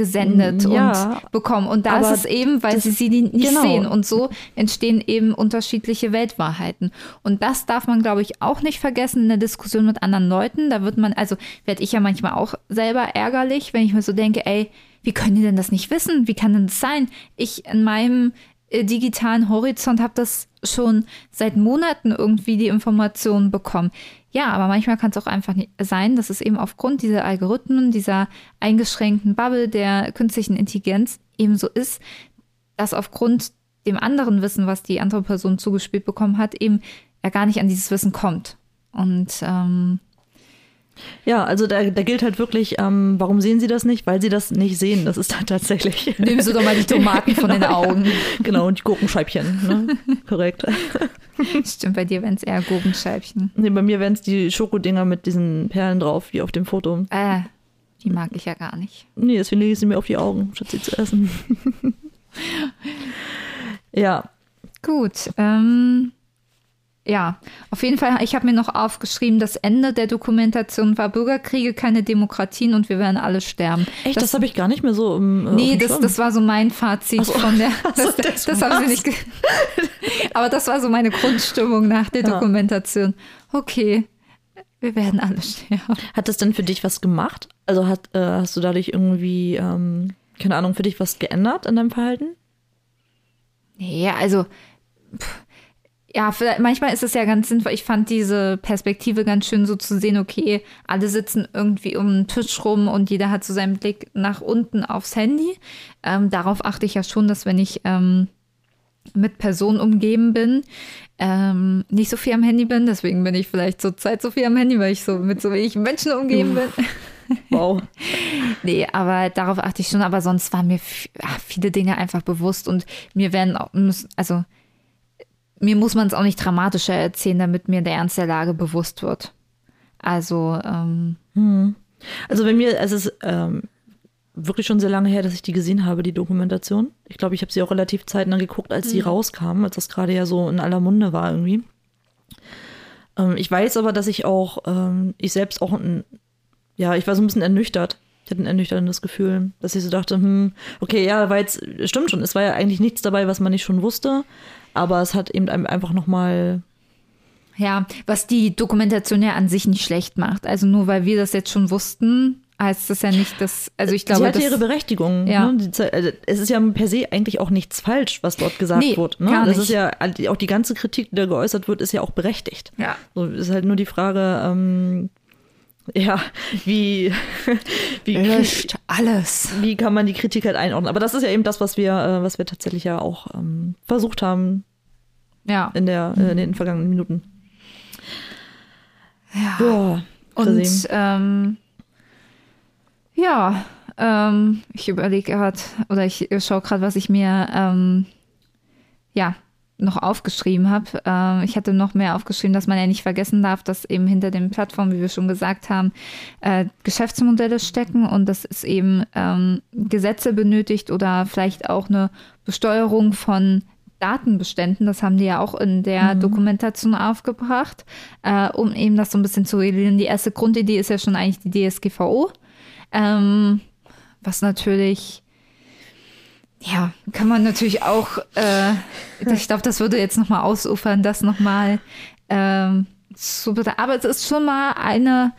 gesendet mm, ja, und bekommen. Und da ist es eben, weil sie sie nicht genau. sehen. Und so entstehen eben unterschiedliche Weltwahrheiten. Und das darf man, glaube ich, auch nicht vergessen in der Diskussion mit anderen Leuten. Da wird man, also werde ich ja manchmal auch selber ärgerlich, wenn ich mir so denke, ey, wie können die denn das nicht wissen? Wie kann denn das sein? Ich in meinem äh, digitalen Horizont habe das schon seit Monaten irgendwie die Informationen bekommen. Ja, aber manchmal kann es auch einfach nicht sein, dass es eben aufgrund dieser Algorithmen, dieser eingeschränkten Bubble der künstlichen Intelligenz eben so ist, dass aufgrund dem anderen Wissen, was die andere Person zugespielt bekommen hat, eben er gar nicht an dieses Wissen kommt. Und ähm, ja, also da, da gilt halt wirklich, ähm, warum sehen Sie das nicht? Weil Sie das nicht sehen. Das ist dann tatsächlich. Nehmen Sie doch mal die Tomaten genau, von den genau. Augen. Genau, und die Gurkenscheibchen. Ne? Korrekt. Stimmt, bei dir wären es eher Gurkenscheibchen. Nee, bei mir wären es die Schokodinger mit diesen Perlen drauf, wie auf dem Foto. Äh, die mag ich ja gar nicht. Nee, deswegen lege ich sie mir auf die Augen, statt sie zu essen. ja. Gut. Ähm, ja, auf jeden Fall, ich habe mir noch aufgeschrieben, das Ende der Dokumentation war Bürgerkriege, keine Demokratien und wir werden alle sterben. Echt, das, das habe ich gar nicht mehr so im äh, Nee, das, das war so mein Fazit so. von der. Das, so, das, das haben sie nicht. Aber das war so meine Grundstimmung nach der ja. Dokumentation. Okay, wir werden alle sterben. Hat das denn für dich was gemacht? Also hat, äh, hast du dadurch irgendwie, ähm, keine Ahnung, für dich was geändert in deinem Verhalten? Nee, also. Pff ja, manchmal ist es ja ganz sinnvoll. Ich fand diese Perspektive ganz schön, so zu sehen, okay, alle sitzen irgendwie um den Tisch rum und jeder hat so seinen Blick nach unten aufs Handy. Ähm, darauf achte ich ja schon, dass wenn ich ähm, mit Personen umgeben bin, ähm, nicht so viel am Handy bin. Deswegen bin ich vielleicht zur Zeit so viel am Handy, weil ich so mit so wenig Menschen umgeben bin. Wow. nee, aber darauf achte ich schon. Aber sonst waren mir viele Dinge einfach bewusst und mir werden auch, also mir muss man es auch nicht dramatischer erzählen, damit mir der Ernst der Lage bewusst wird. Also, ähm, hm. also wenn mir, es ist ähm, wirklich schon sehr lange her, dass ich die gesehen habe, die Dokumentation. Ich glaube, ich habe sie auch relativ zeitnah geguckt, als mhm. sie rauskam, als das gerade ja so in aller Munde war irgendwie. Ähm, ich weiß aber, dass ich auch, ähm, ich selbst auch, ein, ja, ich war so ein bisschen ernüchtert. Ich hatte ein ernüchterndes Gefühl, dass ich so dachte, hm, okay, ja, war jetzt, stimmt schon, es war ja eigentlich nichts dabei, was man nicht schon wusste aber es hat eben einfach nochmal. Ja, was die Dokumentation ja an sich nicht schlecht macht. Also nur weil wir das jetzt schon wussten, heißt das ja nicht, dass, also ich glaube, sie hatte ihre Berechtigung. Ja. Ne? Also es ist ja per se eigentlich auch nichts falsch, was dort gesagt nee, wird. Ne? Gar das nicht. ist ja auch die ganze Kritik, die da geäußert wird, ist ja auch berechtigt. Ja. So ist halt nur die Frage, ähm, ja, wie, wie löscht alles. Wie kann man die Kritik halt einordnen? Aber das ist ja eben das, was wir, äh, was wir tatsächlich ja auch ähm, versucht haben. Ja. In, der, äh, in den vergangenen Minuten. Ja. Boah, Und ähm, ja, ähm, ich überlege gerade, oder ich schaue gerade, was ich mir ähm, ja noch aufgeschrieben habe. Ähm, ich hatte noch mehr aufgeschrieben, dass man ja nicht vergessen darf, dass eben hinter den Plattformen, wie wir schon gesagt haben, äh, Geschäftsmodelle stecken und dass es eben ähm, Gesetze benötigt oder vielleicht auch eine Besteuerung von Datenbeständen, das haben die ja auch in der mhm. Dokumentation aufgebracht, äh, um eben das so ein bisschen zu regeln. Die erste Grundidee ist ja schon eigentlich die DSGVO, ähm, was natürlich ja, kann man natürlich auch, äh, ich glaube, das würde jetzt nochmal ausufern, das nochmal ähm, zu Aber es ist schon mal eine,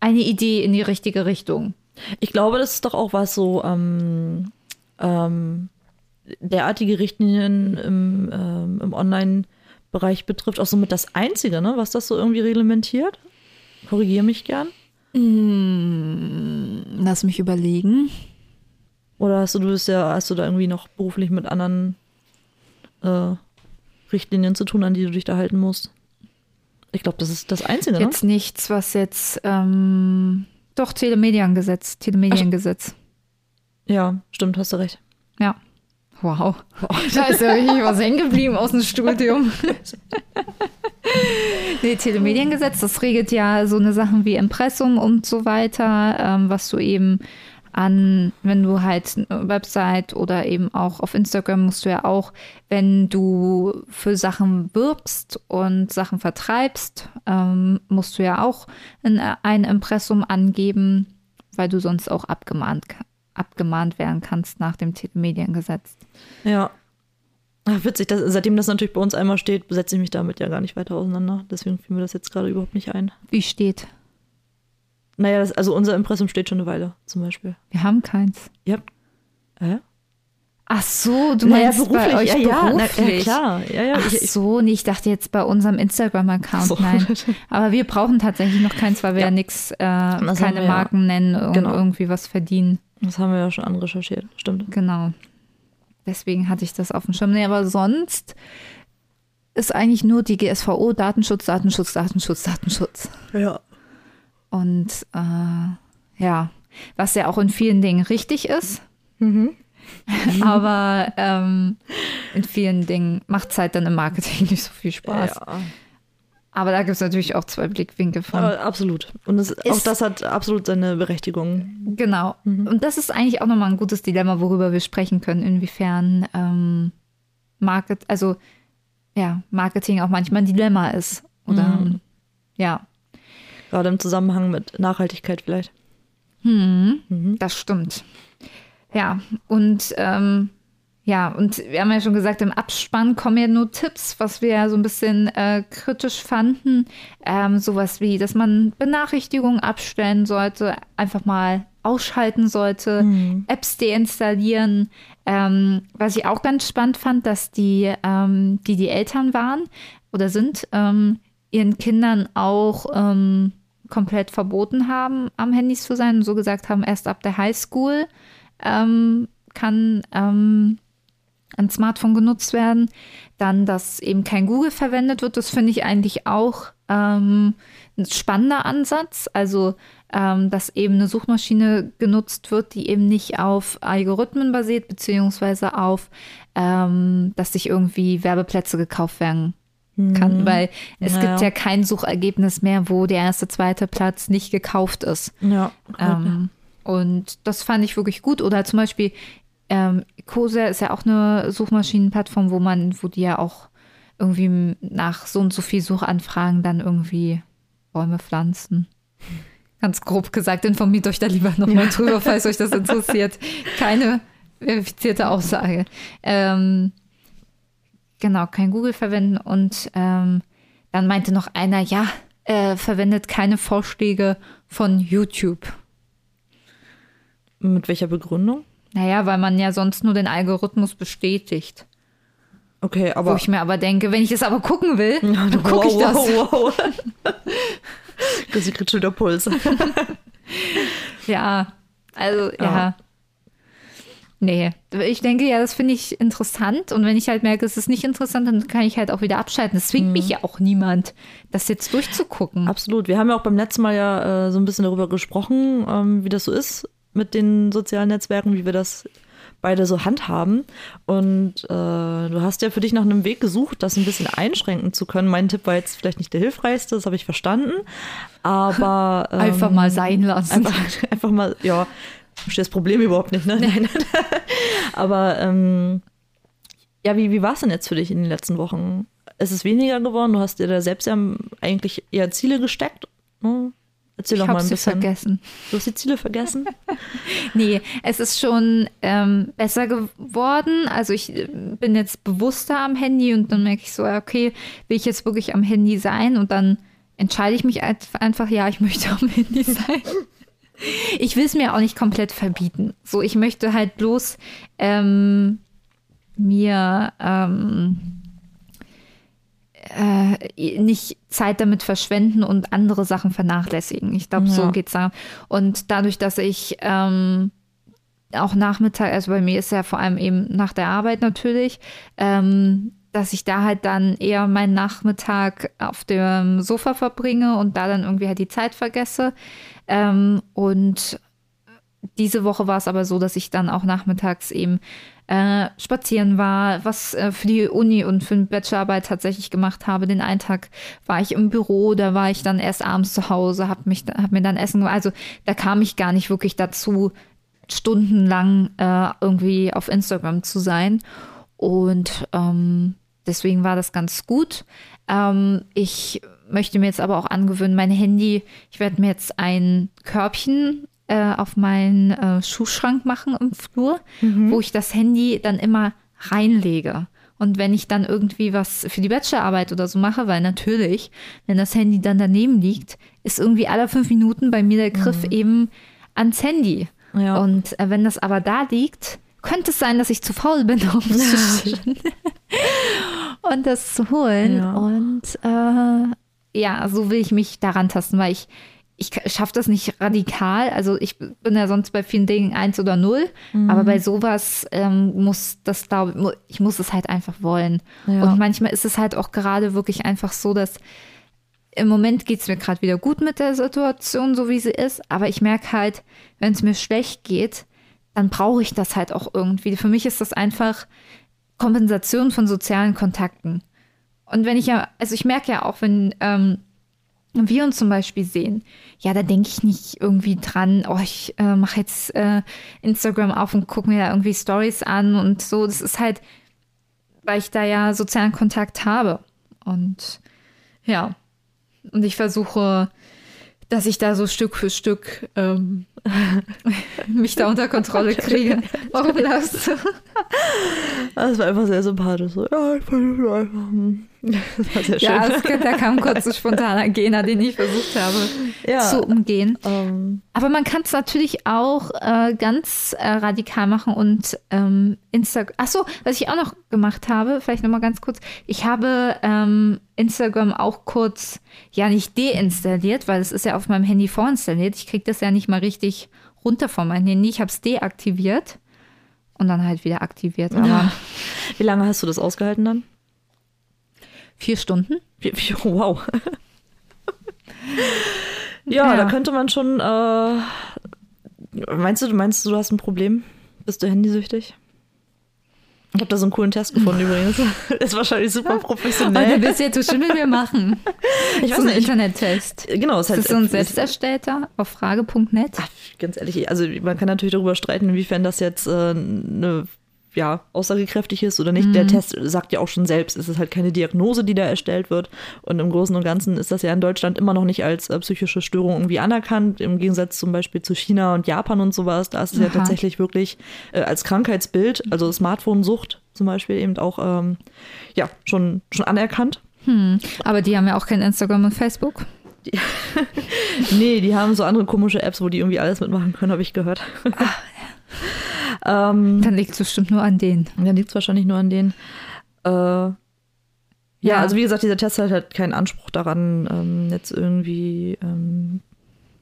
eine Idee in die richtige Richtung. Ich glaube, das ist doch auch was so ähm, ähm, derartige Richtlinien im, ähm, im Online-Bereich betrifft, auch somit das Einzige, ne, was das so irgendwie reglementiert. Korrigiere mich gern. Mm, lass mich überlegen. Oder hast du, du bist ja, hast du da irgendwie noch beruflich mit anderen äh, Richtlinien zu tun, an die du dich da halten musst? Ich glaube, das ist das Einzige, ne? Jetzt nichts, was jetzt, ähm, doch, Telemediengesetz, Telemediengesetz. Ja, stimmt, hast du recht. Ja. Wow. Da ist ja richtig was hängen geblieben aus dem Studium. nee, Telemediengesetz, das regelt ja so eine Sachen wie Impressum und so weiter, ähm, was du eben an, wenn du halt eine Website oder eben auch auf Instagram musst du ja auch, wenn du für Sachen wirbst und Sachen vertreibst, ähm, musst du ja auch ein, ein Impressum angeben, weil du sonst auch abgemahnt, abgemahnt werden kannst nach dem Mediengesetz. Ja. Ach, witzig, das, seitdem das natürlich bei uns einmal steht, setze ich mich damit ja gar nicht weiter auseinander. Deswegen fiel mir das jetzt gerade überhaupt nicht ein. Wie steht? Naja, das, also unser Impressum steht schon eine Weile, zum Beispiel. Wir haben keins. Habt. Äh? Ach so, du naja, meinst beruflich, bei euch ja, beruflich. Ja, na, ja, klar. Ja, ja, Ach ich, so, nee, ich dachte jetzt bei unserem Instagram-Account, so. nein. Aber wir brauchen tatsächlich noch keins, weil wir ja, ja nichts, äh, keine Marken nennen und genau. irgendwie was verdienen. Das haben wir ja schon anrecherchiert, stimmt. Genau. Deswegen hatte ich das auf dem Schirm. Nee, aber sonst ist eigentlich nur die GSVO Datenschutz, Datenschutz, Datenschutz, Datenschutz. Ja. Und äh, ja, was ja auch in vielen Dingen richtig ist. Mhm. Aber ähm, in vielen Dingen macht es halt dann im Marketing nicht so viel Spaß. Ja. Aber da gibt es natürlich auch zwei Blickwinkel von. Aber absolut. Und es, auch das hat absolut seine Berechtigung. Genau. Mhm. Und das ist eigentlich auch nochmal ein gutes Dilemma, worüber wir sprechen können, inwiefern ähm, Market, also ja, Marketing auch manchmal ein Dilemma ist. Oder Mhm. ja. Gerade im Zusammenhang mit Nachhaltigkeit vielleicht. Hm, Mhm. das stimmt. Ja, und ähm, ja, und wir haben ja schon gesagt, im Abspann kommen ja nur Tipps, was wir ja so ein bisschen äh, kritisch fanden. Ähm, sowas wie, dass man Benachrichtigungen abstellen sollte, einfach mal ausschalten sollte, Mhm. Apps deinstallieren. Ähm, was ich auch ganz spannend fand, dass die, ähm, die die Eltern waren oder sind, ähm, ihren Kindern auch ähm, komplett verboten haben, am Handys zu sein und so gesagt haben, erst ab der Highschool ähm, kann ähm, ein Smartphone genutzt werden. Dann, dass eben kein Google verwendet wird, das finde ich eigentlich auch ähm, ein spannender Ansatz. Also, ähm, dass eben eine Suchmaschine genutzt wird, die eben nicht auf Algorithmen basiert, beziehungsweise auf, ähm, dass sich irgendwie Werbeplätze gekauft werden kann, weil es Naja. gibt ja kein Suchergebnis mehr, wo der erste, zweite Platz nicht gekauft ist. Ja. Ähm, und das fand ich wirklich gut. Oder zum Beispiel, ähm, Coser ist ja auch eine Suchmaschinenplattform, wo man, wo die ja auch irgendwie nach so und so viel Suchanfragen dann irgendwie Bäume pflanzen. Ganz grob gesagt, informiert euch da lieber nochmal drüber, falls euch das interessiert. Keine verifizierte Aussage. Ähm, genau, kein Google verwenden. Und ähm, dann meinte noch einer, ja, äh, verwendet keine Vorschläge von YouTube. Mit welcher Begründung? Naja, weil man ja sonst nur den Algorithmus bestätigt. Okay, Wo aber. ich mir aber denke, wenn ich es aber gucken will, dann gucke ich das. Wow, wow. Chrissy kriegt schon der Puls. Ja, also ja. Ja. Nee, ich denke ja, das finde ich interessant. Und wenn ich halt merke, es ist nicht interessant, dann kann ich halt auch wieder abschalten. Es zwingt mich ja auch niemand, das jetzt durchzugucken. Absolut. Wir haben ja auch beim letzten Mal ja äh, so ein bisschen darüber gesprochen, ähm, wie das so ist mit den sozialen Netzwerken, wie wir das beide so handhaben. Und äh, du hast ja für dich nach einem Weg gesucht, das ein bisschen einschränken zu können. Mein Tipp war jetzt vielleicht nicht der hilfreichste, das habe ich verstanden. Aber ähm, Einfach mal sein lassen. Einfach, einfach mal, ja, verstehe das Problem überhaupt nicht, ne? Nein. Aber ähm, ja, wie, wie war es denn jetzt für dich in den letzten Wochen? Ist es weniger geworden? Du hast dir da selbst ja eigentlich eher Ziele gesteckt. Ne? Erzähl ich doch mal ein bisschen. vergessen. Du hast die Ziele vergessen? Nee, es ist schon ähm, besser geworden. Also ich äh, bin jetzt bewusster am Handy und dann merke ich so, okay, will ich jetzt wirklich am Handy sein? Und dann entscheide ich mich einf- einfach, ja, ich möchte am Handy sein. Ich will es mir auch nicht komplett verbieten. So, ich möchte halt bloß ähm, mir ähm, äh, nicht Zeit damit verschwenden und andere Sachen vernachlässigen. Ich glaube, so Ja. geht's da. Und dadurch, dass ich ähm, auch Nachmittag, also bei mir ist ja vor allem eben nach der Arbeit natürlich, ähm, dass ich da halt dann eher meinen Nachmittag auf dem Sofa verbringe und da dann irgendwie halt die Zeit vergesse. Ähm, und diese Woche war es aber so, dass ich dann auch nachmittags eben äh, spazieren war, was äh, für die Uni und für die Bachelorarbeit tatsächlich gemacht habe. Den einen Tag war ich im Büro, da war ich dann erst abends zu Hause, habe mich, hab mir dann Essen gemacht. Also da kam ich gar nicht wirklich dazu, stundenlang äh, irgendwie auf Instagram zu sein. Und ähm, deswegen war das ganz gut. Ähm, ich möchte mir jetzt aber auch angewöhnen, mein Handy, ich werde mir jetzt ein Körbchen äh, auf meinen äh, Schuhschrank machen im Flur, wo ich das Handy dann immer reinlege. Und wenn ich dann irgendwie was für die Bachelorarbeit oder so mache, weil natürlich, wenn das Handy dann daneben liegt, ist irgendwie alle fünf Minuten bei mir der Griff eben ans Handy. Ja. Und äh, wenn das aber da liegt, könnte es sein, dass ich zu faul bin, um es zu stehen und das zu holen. Ja. Und äh, ja, so will ich mich daran tasten, weil ich, ich schaffe das nicht radikal. Also ich bin ja sonst bei vielen Dingen eins oder null, Mhm. aber bei sowas ähm, muss das, glaube ich, muss es halt einfach wollen. Ja. Und manchmal ist es halt auch gerade wirklich einfach so, dass im Moment geht es mir gerade wieder gut mit der Situation, so wie sie ist, aber ich merke halt, wenn es mir schlecht geht, dann brauche ich das halt auch irgendwie. Für mich ist das einfach Kompensation von sozialen Kontakten. Und wenn ich ja, also ich merke ja auch, wenn ähm, wir uns zum Beispiel sehen, ja, da denke ich nicht irgendwie dran, oh, ich äh, mache jetzt äh, Instagram auf und gucke mir da irgendwie Stories an und so. Das ist halt, weil ich da ja sozialen Kontakt habe. Und ja, und ich versuche, dass ich da so Stück für Stück ähm, mich da unter Kontrolle kriege. Warum lachst du? Das war einfach sehr sympathisch. So, ja, ich versuche einfach. hm. Das war sehr schön. Ja, es, da kam kurz ein spontaner Gena, den ich versucht habe Ja. zu umgehen. Ähm, Aber man kann es natürlich auch äh, ganz äh, radikal machen und ähm, Instagram. Achso, was ich auch noch gemacht habe, vielleicht nochmal ganz kurz. Ich habe ähm, Instagram auch kurz, ja nicht deinstalliert, weil es ist ja auf meinem Handy vorinstalliert. Ich kriege das ja nicht mal richtig runter von meinem Handy. Ich habe es deaktiviert und dann halt wieder aktiviert. Aber wie lange hast du das ausgehalten dann? vier Stunden? Wow. ja, Ja. da könnte man schon. Äh, meinst du, meinst du, du hast ein Problem? Bist du handysüchtig? Ich habe da so einen coolen Test gefunden übrigens. Ist wahrscheinlich super Aber du professionell. willst jetzt bestimmt mit mir machen. Ich weiß so nicht. Internettest. Genau, es Ist ist das so ein halt, selbsterstellter auf frage.net? Ganz ehrlich, also man kann natürlich darüber streiten, inwiefern das jetzt äh, eine ja, aussagekräftig ist oder nicht. Der Test sagt ja auch schon selbst, es ist halt keine Diagnose, die da erstellt wird. Und im Großen und Ganzen ist das ja in Deutschland immer noch nicht als äh, psychische Störung irgendwie anerkannt, im Gegensatz zum Beispiel zu China und Japan und sowas. Da ist es ja Aha. tatsächlich wirklich äh, als Krankheitsbild, also Smartphone-Sucht zum Beispiel eben auch ähm, ja, schon, schon anerkannt. Hm. Aber die haben ja auch kein Instagram und Facebook. Nee, die haben so andere komische Apps, wo die irgendwie alles mitmachen können, habe ich gehört. Ähm, Dann liegt es bestimmt nur an denen. Dann liegt es wahrscheinlich nur an denen. Äh, ja, Ja. also wie gesagt, dieser Test hat halt keinen Anspruch daran, ähm, jetzt irgendwie ähm,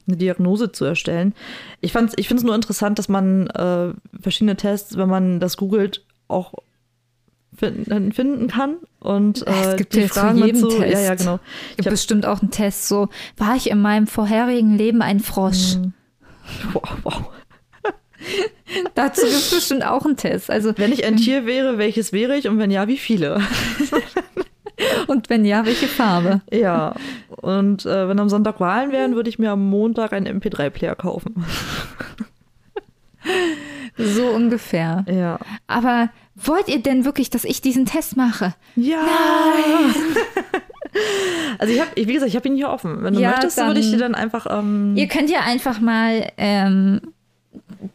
eine Diagnose zu erstellen. Ich, fand's- ich finde es nur interessant, dass man äh, verschiedene Tests, wenn man das googelt, auch finden, finden kann. Und äh, Es gibt die ja zu Fragen jedem dazu, Test. Ja, ja, genau. Gibt hab- bestimmt auch einen Test, so, war ich in meinem vorherigen Leben ein Frosch? Mhm. Wow, wow. Dazu gibt es bestimmt auch einen Test. Also, Wenn ich ein Tier wäre, welches wäre ich? Und wenn ja, wie viele? und wenn ja, welche Farbe? Ja, und äh, wenn am Sonntag Wahlen wären, würde ich mir am Montag einen MP3-Player kaufen. So ungefähr. Ja. Aber wollt ihr denn wirklich, dass ich diesen Test mache? Ja. also ich habe, wie gesagt, ich habe ihn hier offen. Wenn du Ja, möchtest, dann- würde ich dir dann einfach. Ähm, Ihr könnt ja einfach mal ähm,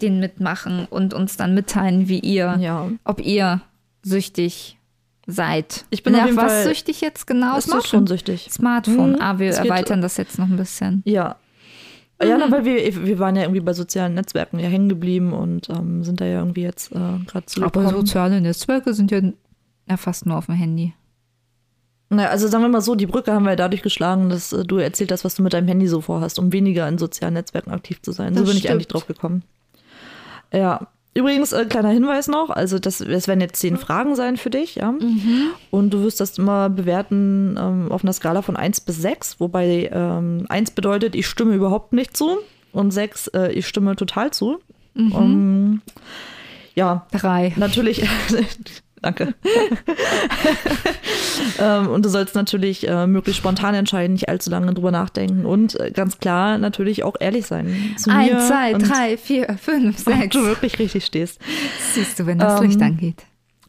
den mitmachen und uns dann mitteilen, wie ihr, ja. ob ihr süchtig seid. Ich bin auf Nach jeden was Fall süchtig jetzt genau? Schon- Smartphone-süchtig. Smartphone. Mhm, Ah, wir erweitern das jetzt noch ein bisschen. Ja. Ja, na, weil wir, wir waren ja irgendwie bei sozialen Netzwerken ja hängen geblieben und ähm, sind da ja irgendwie jetzt äh, gerade zu Aber soziale Netzwerke sind ja, ja fast nur auf dem Handy. Na, also sagen wir mal so, die Brücke haben wir dadurch geschlagen, dass äh, du erzählt hast, was du mit deinem Handy so vorhast, um weniger in sozialen Netzwerken aktiv zu sein. so Das bin ich stimmt. eigentlich drauf gekommen. Ja. Übrigens, äh, kleiner Hinweis noch, also das, das werden jetzt zehn Fragen sein für dich, ja. Und du wirst das immer bewerten ähm, auf einer Skala von 1 bis 6, wobei ähm, 1 bedeutet, ich stimme überhaupt nicht zu und 6, äh, ich stimme total zu. Ähm, ja, Drei. Natürlich, danke. ähm, und du sollst natürlich äh, möglichst spontan entscheiden, nicht allzu lange drüber nachdenken und äh, ganz klar natürlich auch ehrlich sein. Zu Eins, zwei, drei, vier, fünf, Ob sechs. du wirklich richtig stehst. Siehst du, wenn das Ähm, Licht angeht.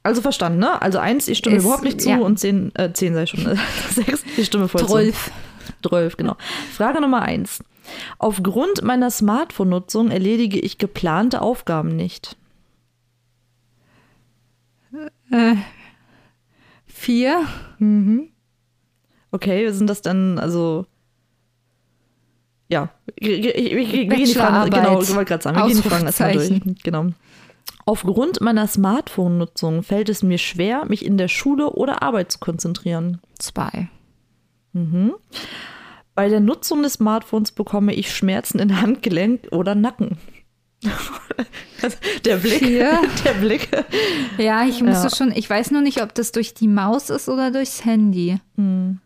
Also verstanden, ne? Also eins, ich stimme Ist- überhaupt nicht zu ja. und zehn, äh, zehn sei schon, äh, sechs, ich stimme voll zu. Zwölf. Zwölf, genau. Frage Nummer eins. Aufgrund meiner Smartphone-Nutzung erledige ich geplante Aufgaben nicht. Vier. Okay, sind das dann, also. Ja, ich, ich, ich, ich, gehen die Fragen, genau, ich wollte gerade sagen, wir gehen die Fragen erstmal durch. Genau. Aufgrund meiner Smartphone-Nutzung fällt es mir schwer, mich in der Schule oder Arbeit zu konzentrieren. Zwei. Bei der Nutzung des Smartphones bekomme ich Schmerzen in Handgelenk oder Nacken. der Blick, Vier. der Blick. Ja, ich musste Ja. schon, ich weiß nur nicht, ob das durch die Maus ist oder durchs Handy. Hm.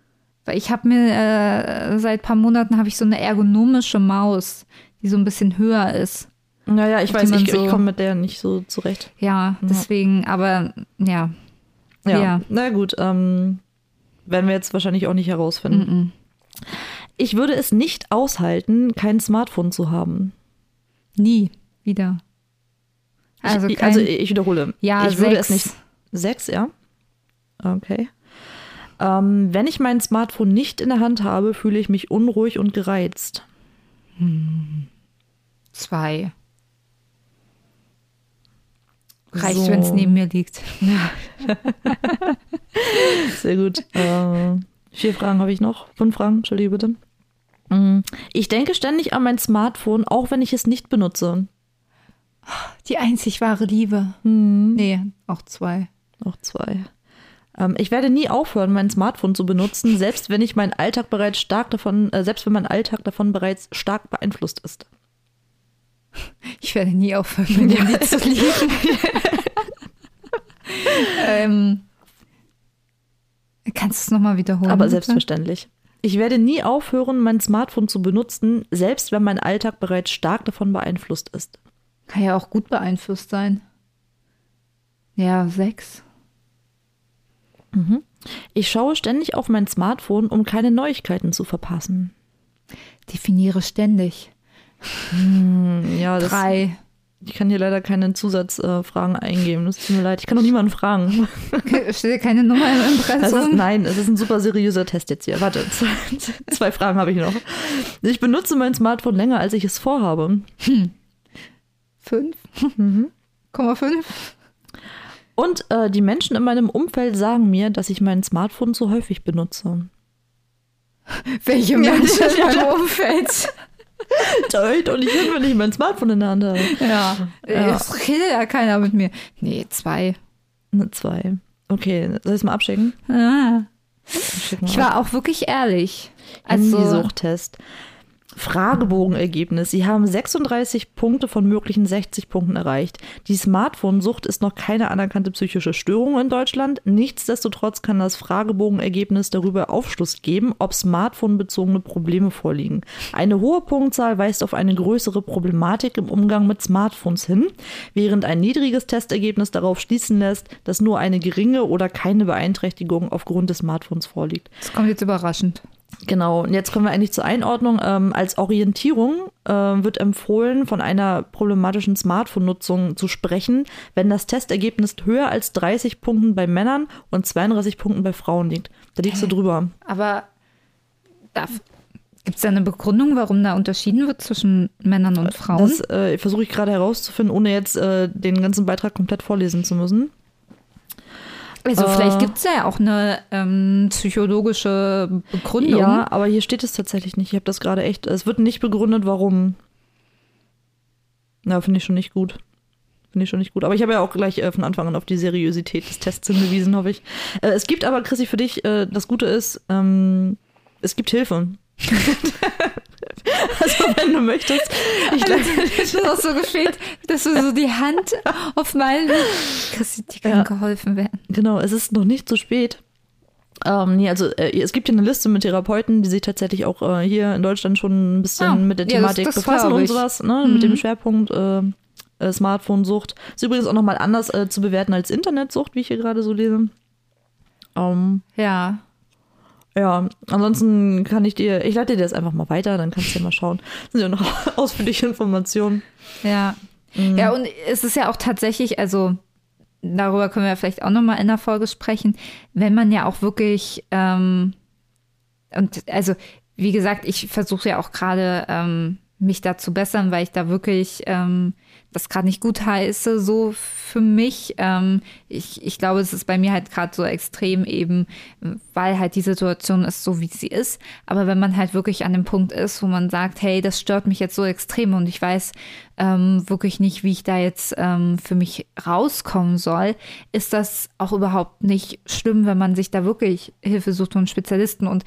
Weil ich habe mir, äh, seit paar Monaten habe ich so eine ergonomische Maus, die so ein bisschen höher ist. Naja, ich weiß, ich, so- ich komme mit der nicht so zurecht. Ja, deswegen, aber ja. Ja, Ja. na gut, ähm, werden wir jetzt wahrscheinlich auch nicht herausfinden. Mhm. Ich würde es nicht aushalten, kein Smartphone zu haben. Nie wieder. Also, ich, kein, also ich wiederhole. ja, ich würde sechs. es nicht. Sechs, ja? Okay. Ähm, wenn ich mein Smartphone nicht in der Hand habe, fühle ich mich unruhig und gereizt. Zwei. Reicht, So. wenn es neben mir liegt. Sehr gut. Äh, vier Fragen habe ich noch. Fünf Fragen, entschuldige bitte. Mm, Ich denke ständig an mein Smartphone, auch wenn ich es nicht benutze. Die einzig wahre Liebe. Hm. Nee, auch zwei. Noch zwei. Ähm, ich werde nie aufhören, mein Smartphone zu benutzen, selbst wenn ich mein Alltag bereits stark davon, äh, selbst wenn mein Alltag davon bereits stark beeinflusst ist. Ich werde nie aufhören, dem Lied zu lieben. ähm, kannst du es nochmal wiederholen? Aber bitte? selbstverständlich. Ich werde nie aufhören, mein Smartphone zu benutzen, selbst wenn mein Alltag bereits stark davon beeinflusst ist. Kann ja auch gut beeinflusst sein. Ja, sechs. Mhm. Ich schaue ständig auf mein Smartphone, um keine Neuigkeiten zu verpassen. Definiere ständig. Hm, ja, das, Drei. Ich kann hier leider keine Zusatzfragen äh, eingeben. Das tut mir leid. Ich kann doch niemanden fragen. Steht keine Nummer im Impressum? Nein, es ist ein super seriöser Test jetzt hier. Warte, zwei, zwei Fragen habe ich noch. Ich benutze mein Smartphone länger, als ich es vorhabe. Hm. 5,5. Mhm. Und äh, die Menschen in meinem Umfeld sagen mir, dass ich mein Smartphone zu häufig benutze. Welche Menschen in meinem Umfeld? Toll, und ich will, wenn mein Smartphone in der Hand habe. Ja. ja. Es redet ja keiner mit mir. Nee, zwei. Ne, zwei. Okay, soll ich es mal abschicken? Ah. Ich war auch wirklich ehrlich. Also, Suchtest. Fragebogenergebnis. Sie haben 36 Punkte von möglichen 60 Punkten erreicht. Die Smartphone-Sucht ist noch keine anerkannte psychische Störung in Deutschland. Nichtsdestotrotz kann das Fragebogenergebnis darüber Aufschluss geben, ob Smartphone-bezogene Probleme vorliegen. Eine hohe Punktzahl weist auf eine größere Problematik im Umgang mit Smartphones hin, während ein niedriges Testergebnis darauf schließen lässt, dass nur eine geringe oder keine Beeinträchtigung aufgrund des Smartphones vorliegt. das kommt jetzt überraschend. Genau, und jetzt kommen wir eigentlich zur Einordnung. Ähm, als Orientierung äh, wird empfohlen, von einer problematischen Smartphone-Nutzung zu sprechen, wenn das Testergebnis höher als 30 Punkten bei Männern und 32 Punkten bei Frauen liegt. Da liegst du drüber. Aber gibt es da eine Begründung, warum da unterschieden wird zwischen Männern und Frauen? Das äh, versuche ich gerade herauszufinden, ohne jetzt äh, den ganzen Beitrag komplett vorlesen zu müssen. Also äh, vielleicht gibt es ja auch eine ähm, psychologische Begründung. Ja, aber hier steht es tatsächlich nicht. Ich habe das gerade echt. Es wird nicht begründet, warum. Na, finde ich schon nicht gut. Finde ich schon nicht gut. Aber ich habe ja auch gleich äh, von Anfang an auf die Seriosität des Tests hingewiesen, hoffe ich. Äh, es gibt aber, Chrissy, für dich, äh, das Gute ist, ähm, es gibt Hilfe. also, wenn du möchtest. Ich leite- das hat auch so gefehlt, dass du so die Hand auf meinen. Christi, die kann Ja. geholfen werden. Genau, es ist noch nicht zu spät. Ähm, nee, also äh, es gibt hier eine Liste mit Therapeuten, die sich tatsächlich auch äh, hier in Deutschland schon ein bisschen Ah, mit der ja, das- Thematik das befassen und sowas, ne? Mhm. mit dem Schwerpunkt äh, äh, Smartphone-Sucht. Ist übrigens auch nochmal anders äh, zu bewerten als Internetsucht, wie ich hier gerade so lese. Ähm, Ja. Ja, ansonsten kann ich dir, ich leite dir das einfach mal weiter, dann kannst du ja mal schauen. Das sind ja noch ausführliche Informationen. Ja. Ja, und es ist ja auch tatsächlich, also darüber können wir vielleicht auch nochmal in der Folge sprechen, wenn man ja auch wirklich, ähm, und also wie gesagt, ich versuche ja auch gerade ähm, mich da zu bessern, weil ich da wirklich ähm, das gerade nicht gut heiße, so für mich. Ähm, ich, ich glaube, es ist bei mir halt gerade so extrem eben, weil halt die Situation ist so, wie sie ist. Aber wenn man halt wirklich an dem Punkt ist, wo man sagt, hey, das stört mich jetzt so extrem und ich weiß ähm, wirklich nicht, wie ich da jetzt ähm, für mich rauskommen soll, ist das auch überhaupt nicht schlimm, wenn man sich da wirklich Hilfe sucht und Spezialisten und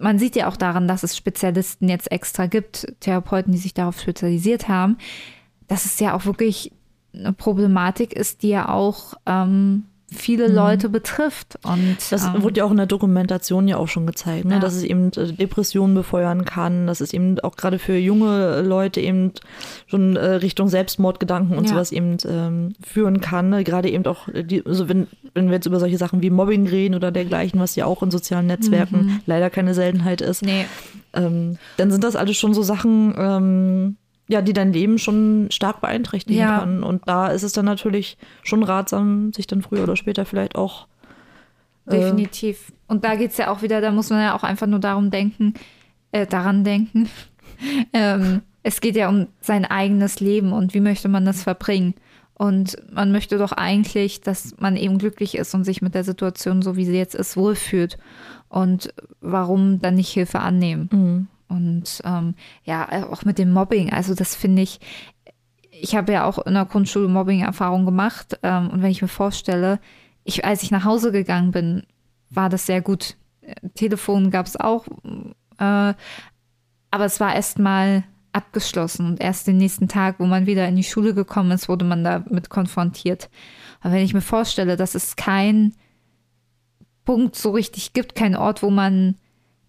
man sieht ja auch daran, dass es Spezialisten jetzt extra gibt, Therapeuten, die sich darauf spezialisiert haben, dass es ja auch wirklich eine Problematik ist, die ja auch ähm, viele Leute betrifft. Und Das ähm, wurde ja auch in der Dokumentation ja auch schon gezeigt, ne? Ja. dass es eben äh, Depressionen befeuern kann, dass es eben auch gerade für junge Leute eben schon äh, Richtung Selbstmordgedanken und Ja. sowas eben ähm, führen kann. Ne? Gerade eben auch, äh, die, also wenn, wenn wir jetzt über solche Sachen wie Mobbing reden oder dergleichen, was ja auch in sozialen Netzwerken leider keine Seltenheit ist, nee, ähm, dann sind das alles schon so Sachen, ähm, ja, die dein Leben schon stark beeinträchtigen Ja. kann. Und da ist es dann natürlich schon ratsam, sich dann früher oder später vielleicht auch Äh, Definitiv. Und da geht es ja auch wieder, da muss man ja auch einfach nur darum denken, äh, daran denken. ähm, es geht ja um sein eigenes Leben und wie möchte man das verbringen. Und man möchte doch eigentlich, dass man eben glücklich ist und sich mit der Situation, so wie sie jetzt ist, wohlfühlt. Und warum dann nicht Hilfe annehmen? Mhm. Und ähm, ja, auch mit dem Mobbing. Also das finde ich, ich habe ja auch in der Grundschule Mobbing-Erfahrung gemacht. Ähm, und wenn ich mir vorstelle, ich, als ich nach Hause gegangen bin, war das sehr gut. Telefon gab es auch, äh, aber es war erst mal abgeschlossen und erst den nächsten Tag, wo man wieder in die Schule gekommen ist, wurde man damit konfrontiert. Aber wenn ich mir vorstelle, dass es kein Punkt so richtig gibt, kein Ort, wo man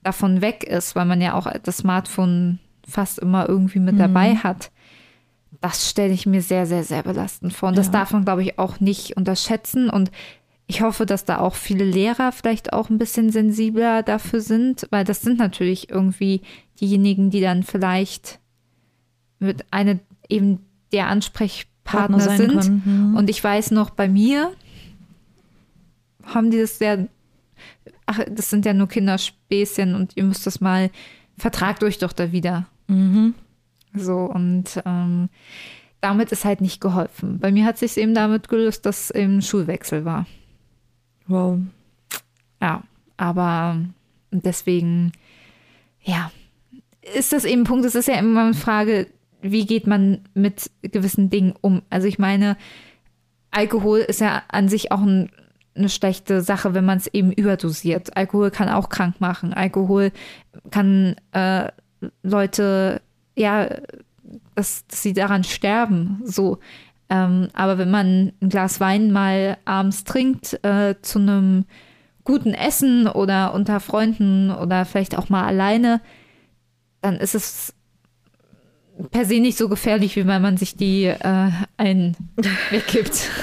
davon weg ist, weil man ja auch das Smartphone fast immer irgendwie mit mhm. dabei hat, das stelle ich mir sehr, sehr, sehr belastend vor. Und ja. das darf man, glaube ich, auch nicht unterschätzen. Und ich hoffe, dass da auch viele Lehrer vielleicht auch ein bisschen sensibler dafür sind, weil das sind natürlich irgendwie diejenigen, die dann vielleicht mit eine eben der Ansprechpartner sind. Mhm. Und ich weiß noch, bei mir haben die das sehr, ach, das sind ja nur Kinderspäßchen und ihr müsst das mal, vertragt euch doch da wieder. Mhm. So, und ähm, damit ist halt nicht geholfen. Bei mir hat sich eben damit gelöst, dass eben Schulwechsel war. Wow. Ja, aber deswegen, ja, ist das eben ein Punkt, es ist ja immer eine Frage, wie geht man mit gewissen Dingen um? Also ich meine, Alkohol ist ja an sich auch ein, eine schlechte Sache, wenn man es eben überdosiert. Alkohol kann auch krank machen. Alkohol kann äh, Leute, ja, dass, dass, sie daran sterben. So. Ähm, aber wenn man ein Glas Wein mal abends trinkt, äh, zu einem guten Essen oder unter Freunden oder vielleicht auch mal alleine, dann ist es per se nicht so gefährlich, wie wenn man sich die äh, ein weggibt.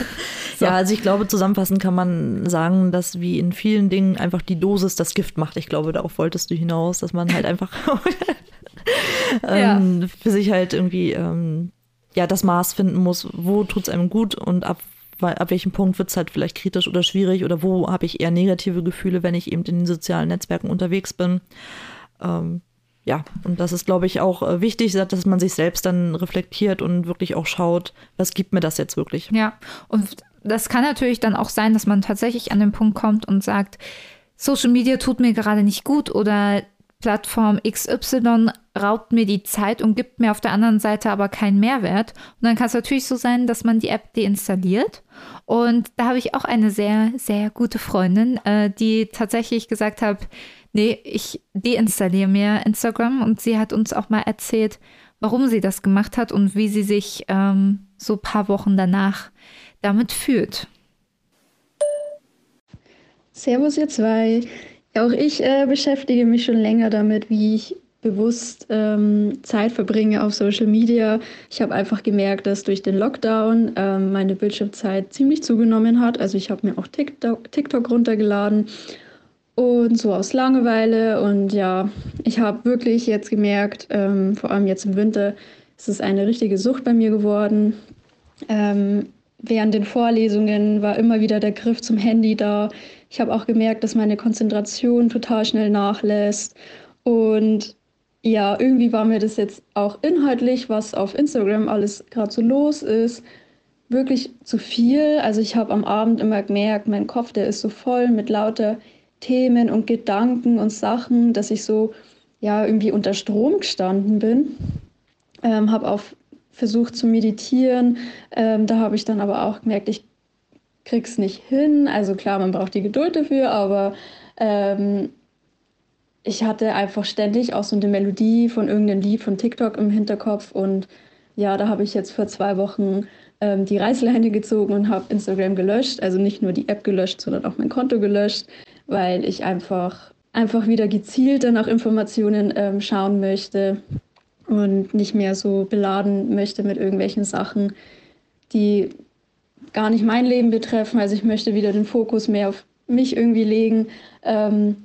So. Ja, also ich glaube, zusammenfassend kann man sagen, dass wie in vielen Dingen einfach die Dosis das Gift macht. Ich glaube, darauf wolltest du hinaus, dass man halt einfach ähm, ja. für sich halt irgendwie ähm, ja das Maß finden muss, wo tut es einem gut und ab, ab welchem Punkt wird es halt vielleicht kritisch oder schwierig oder wo habe ich eher negative Gefühle, wenn ich eben in den sozialen Netzwerken unterwegs bin. Ähm, ja, und das ist, glaube ich, auch äh, wichtig, dass man sich selbst dann reflektiert und wirklich auch schaut, was gibt mir das jetzt wirklich. Ja, und das kann natürlich dann auch sein, dass man tatsächlich an den Punkt kommt und sagt, Social Media tut mir gerade nicht gut oder Plattform XY raubt mir die Zeit und gibt mir auf der anderen Seite aber keinen Mehrwert. Und dann kann es natürlich so sein, dass man die App deinstalliert. Und da habe ich auch eine sehr, sehr gute Freundin, äh, die tatsächlich gesagt hat, nee, ich deinstalliere mir Instagram. Und sie hat uns auch mal erzählt, warum sie das gemacht hat und wie sie sich ähm, so ein paar Wochen danach damit fühlt. Servus ihr zwei. Auch ich äh, beschäftige mich schon länger damit, wie ich bewusst ähm, Zeit verbringe auf Social Media. Ich habe einfach gemerkt, dass durch den Lockdown ähm, meine Bildschirmzeit ziemlich zugenommen hat. Also ich habe mir auch TikTok, TikTok runtergeladen und so aus Langeweile. Und ja, ich habe wirklich jetzt gemerkt, ähm, vor allem jetzt im Winter, ist es eine richtige Sucht bei mir geworden. Ähm, während den Vorlesungen war immer wieder der Griff zum Handy da. Ich habe auch gemerkt, dass meine Konzentration total schnell nachlässt. Und ja, irgendwie war mir das jetzt auch inhaltlich, was auf Instagram alles gerade so los ist, wirklich zu viel. Also ich habe am Abend immer gemerkt, mein Kopf, der ist so voll mit lauter Themen und Gedanken und Sachen, dass ich so ja irgendwie unter Strom gestanden bin. Ähm, habe auch versucht zu meditieren. Ähm, da habe ich dann aber auch gemerkt, ich krieg's nicht hin. Also klar, man braucht die Geduld dafür, aber ähm, ich hatte einfach ständig auch so eine Melodie von irgendeinem Lied von TikTok im Hinterkopf und ja, da habe ich jetzt vor zwei Wochen ähm, die Reißleine gezogen und habe Instagram gelöscht. Also nicht nur die App gelöscht, sondern auch mein Konto gelöscht, weil ich einfach, einfach wieder gezielter nach Informationen ähm, schauen möchte und nicht mehr so beladen möchte mit irgendwelchen Sachen, die gar nicht mein Leben betreffen. Also ich möchte wieder den Fokus mehr auf mich irgendwie legen. Ähm,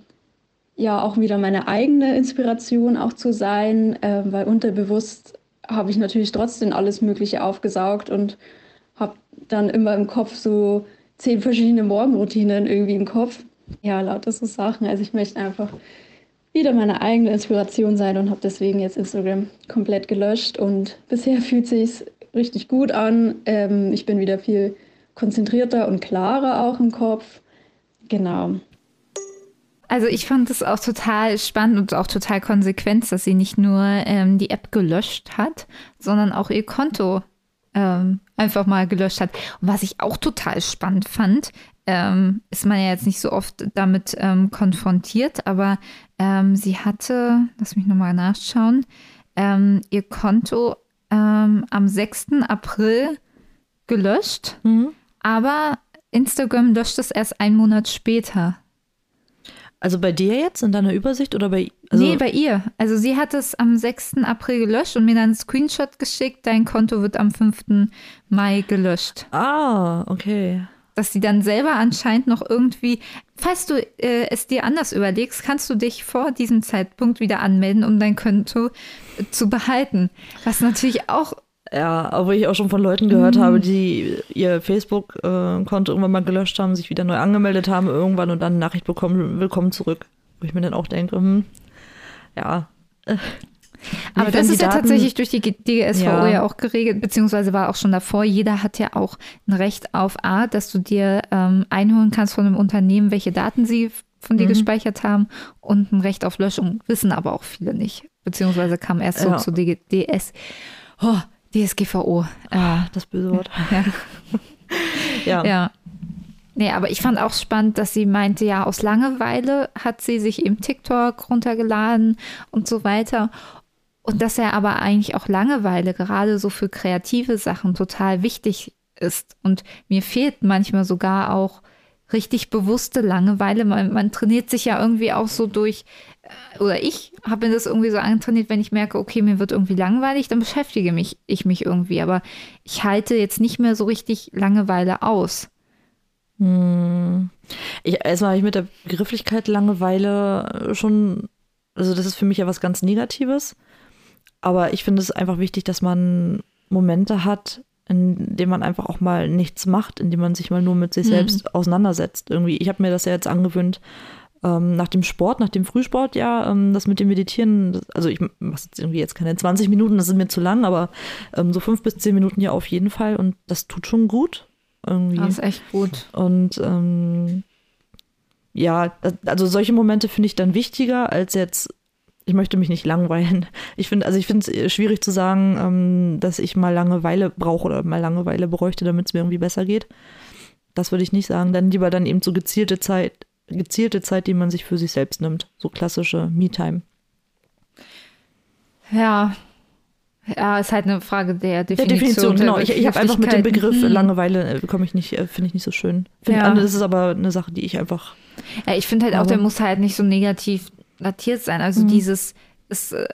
ja, auch wieder meine eigene Inspiration auch zu sein, äh, weil unterbewusst habe ich natürlich trotzdem alles Mögliche aufgesaugt und habe dann immer im Kopf so zehn verschiedene Morgenroutinen irgendwie im Kopf. Ja, lauter so Sachen. Also ich möchte einfach wieder meine eigene Inspiration sein und habe deswegen jetzt Instagram komplett gelöscht. Und bisher fühlt sich richtig gut an. Ähm, ich bin wieder viel konzentrierter und klarer auch im Kopf. Genau. Also ich fand es auch total spannend und auch total konsequent, dass sie nicht nur ähm, die App gelöscht hat, sondern auch ihr Konto ähm, einfach mal gelöscht hat. Und was ich auch total spannend fand, ähm, ist man ja jetzt nicht so oft damit ähm, konfrontiert, aber ähm, sie hatte, lass mich nochmal nachschauen, ähm, ihr Konto ähm, am 6. April gelöscht, mhm. aber Instagram löscht es erst einen Monat später. Also bei dir jetzt in deiner Übersicht oder bei also Nee, bei ihr. Also sie hat es am 6. April gelöscht und mir dann einen Screenshot geschickt, dein Konto wird am 5. Mai gelöscht. Ah, okay. Dass sie dann selber anscheinend noch irgendwie, falls du äh, es dir anders überlegst, kannst du dich vor diesem Zeitpunkt wieder anmelden, um dein Konto zu behalten. Was natürlich auch ja, obwohl ich auch schon von Leuten gehört mhm. habe, die ihr Facebook-Konto irgendwann mal gelöscht haben, sich wieder neu angemeldet haben irgendwann und dann eine Nachricht bekommen, willkommen zurück. Wo ich mir dann auch denke, hm, ja. Aber das ist ja tatsächlich durch die DSVO ja. ja. auch geregelt, beziehungsweise war auch schon davor. Jeder hat ja auch ein Recht auf A, dass du dir ähm, einholen kannst von einem Unternehmen, welche Daten sie von dir mhm. gespeichert haben und ein Recht auf Löschung. Wissen aber auch viele nicht. Beziehungsweise kam erst so ja. zu DS. Oh, DSGVO. Äh, ah, das böse Wort. Ja. ja. ja. Nee, aber ich fand auch spannend, dass sie meinte, ja, aus Langeweile hat sie sich eben TikTok runtergeladen und so weiter. Und dass er aber eigentlich auch Langeweile gerade so für kreative Sachen total wichtig ist. Und mir fehlt manchmal sogar auch richtig bewusste Langeweile. Man, man trainiert sich ja irgendwie auch so durch oder ich habe mir das irgendwie so antrainiert, wenn ich merke, okay, mir wird irgendwie langweilig, dann beschäftige mich ich mich irgendwie. Aber ich halte jetzt nicht mehr so richtig Langeweile aus. Hm. Ich, erstmal habe ich mit der Begrifflichkeit Langeweile schon, also das ist für mich ja was ganz Negatives. Aber ich finde es einfach wichtig, dass man Momente hat, in denen man einfach auch mal nichts macht, in denen man sich mal nur mit sich hm. selbst mhm. auseinandersetzt. Irgendwie, ich habe mir das ja jetzt angewöhnt, ähm, nach dem Sport, nach dem Frühsport, ja, ähm, das mit dem Meditieren, das, also ich mache jetzt irgendwie jetzt keine 20 Minuten, das ist mir zu lang, aber ähm, so fünf bis zehn Minuten ja auf jeden Fall und das tut schon gut. Irgendwie. Das ist echt gut. Und ähm, ja, also solche Momente finde ich dann wichtiger als jetzt ich möchte mich nicht langweilen. Ich finde, also ich finde es schwierig zu sagen, ähm, dass ich mal Langeweile brauche oder mal Langeweile bräuchte, damit es mir irgendwie besser geht. Das würde ich nicht sagen. Dann lieber dann eben so gezielte Zeit gezielte Zeit, die man sich für sich selbst nimmt. So klassische Me-Time. Ja. Ja, ist halt eine Frage der Definition. Der Definition, genau. Ich, ich habe einfach mit dem Begriff mhm. Langeweile, äh, komme ich nicht, äh, finde ich nicht so schön. Find, ja. Das ist aber eine Sache, die ich einfach. Ja, ich finde halt auch, der muss halt nicht so negativ datiert sein. Also mhm. dieses, es äh,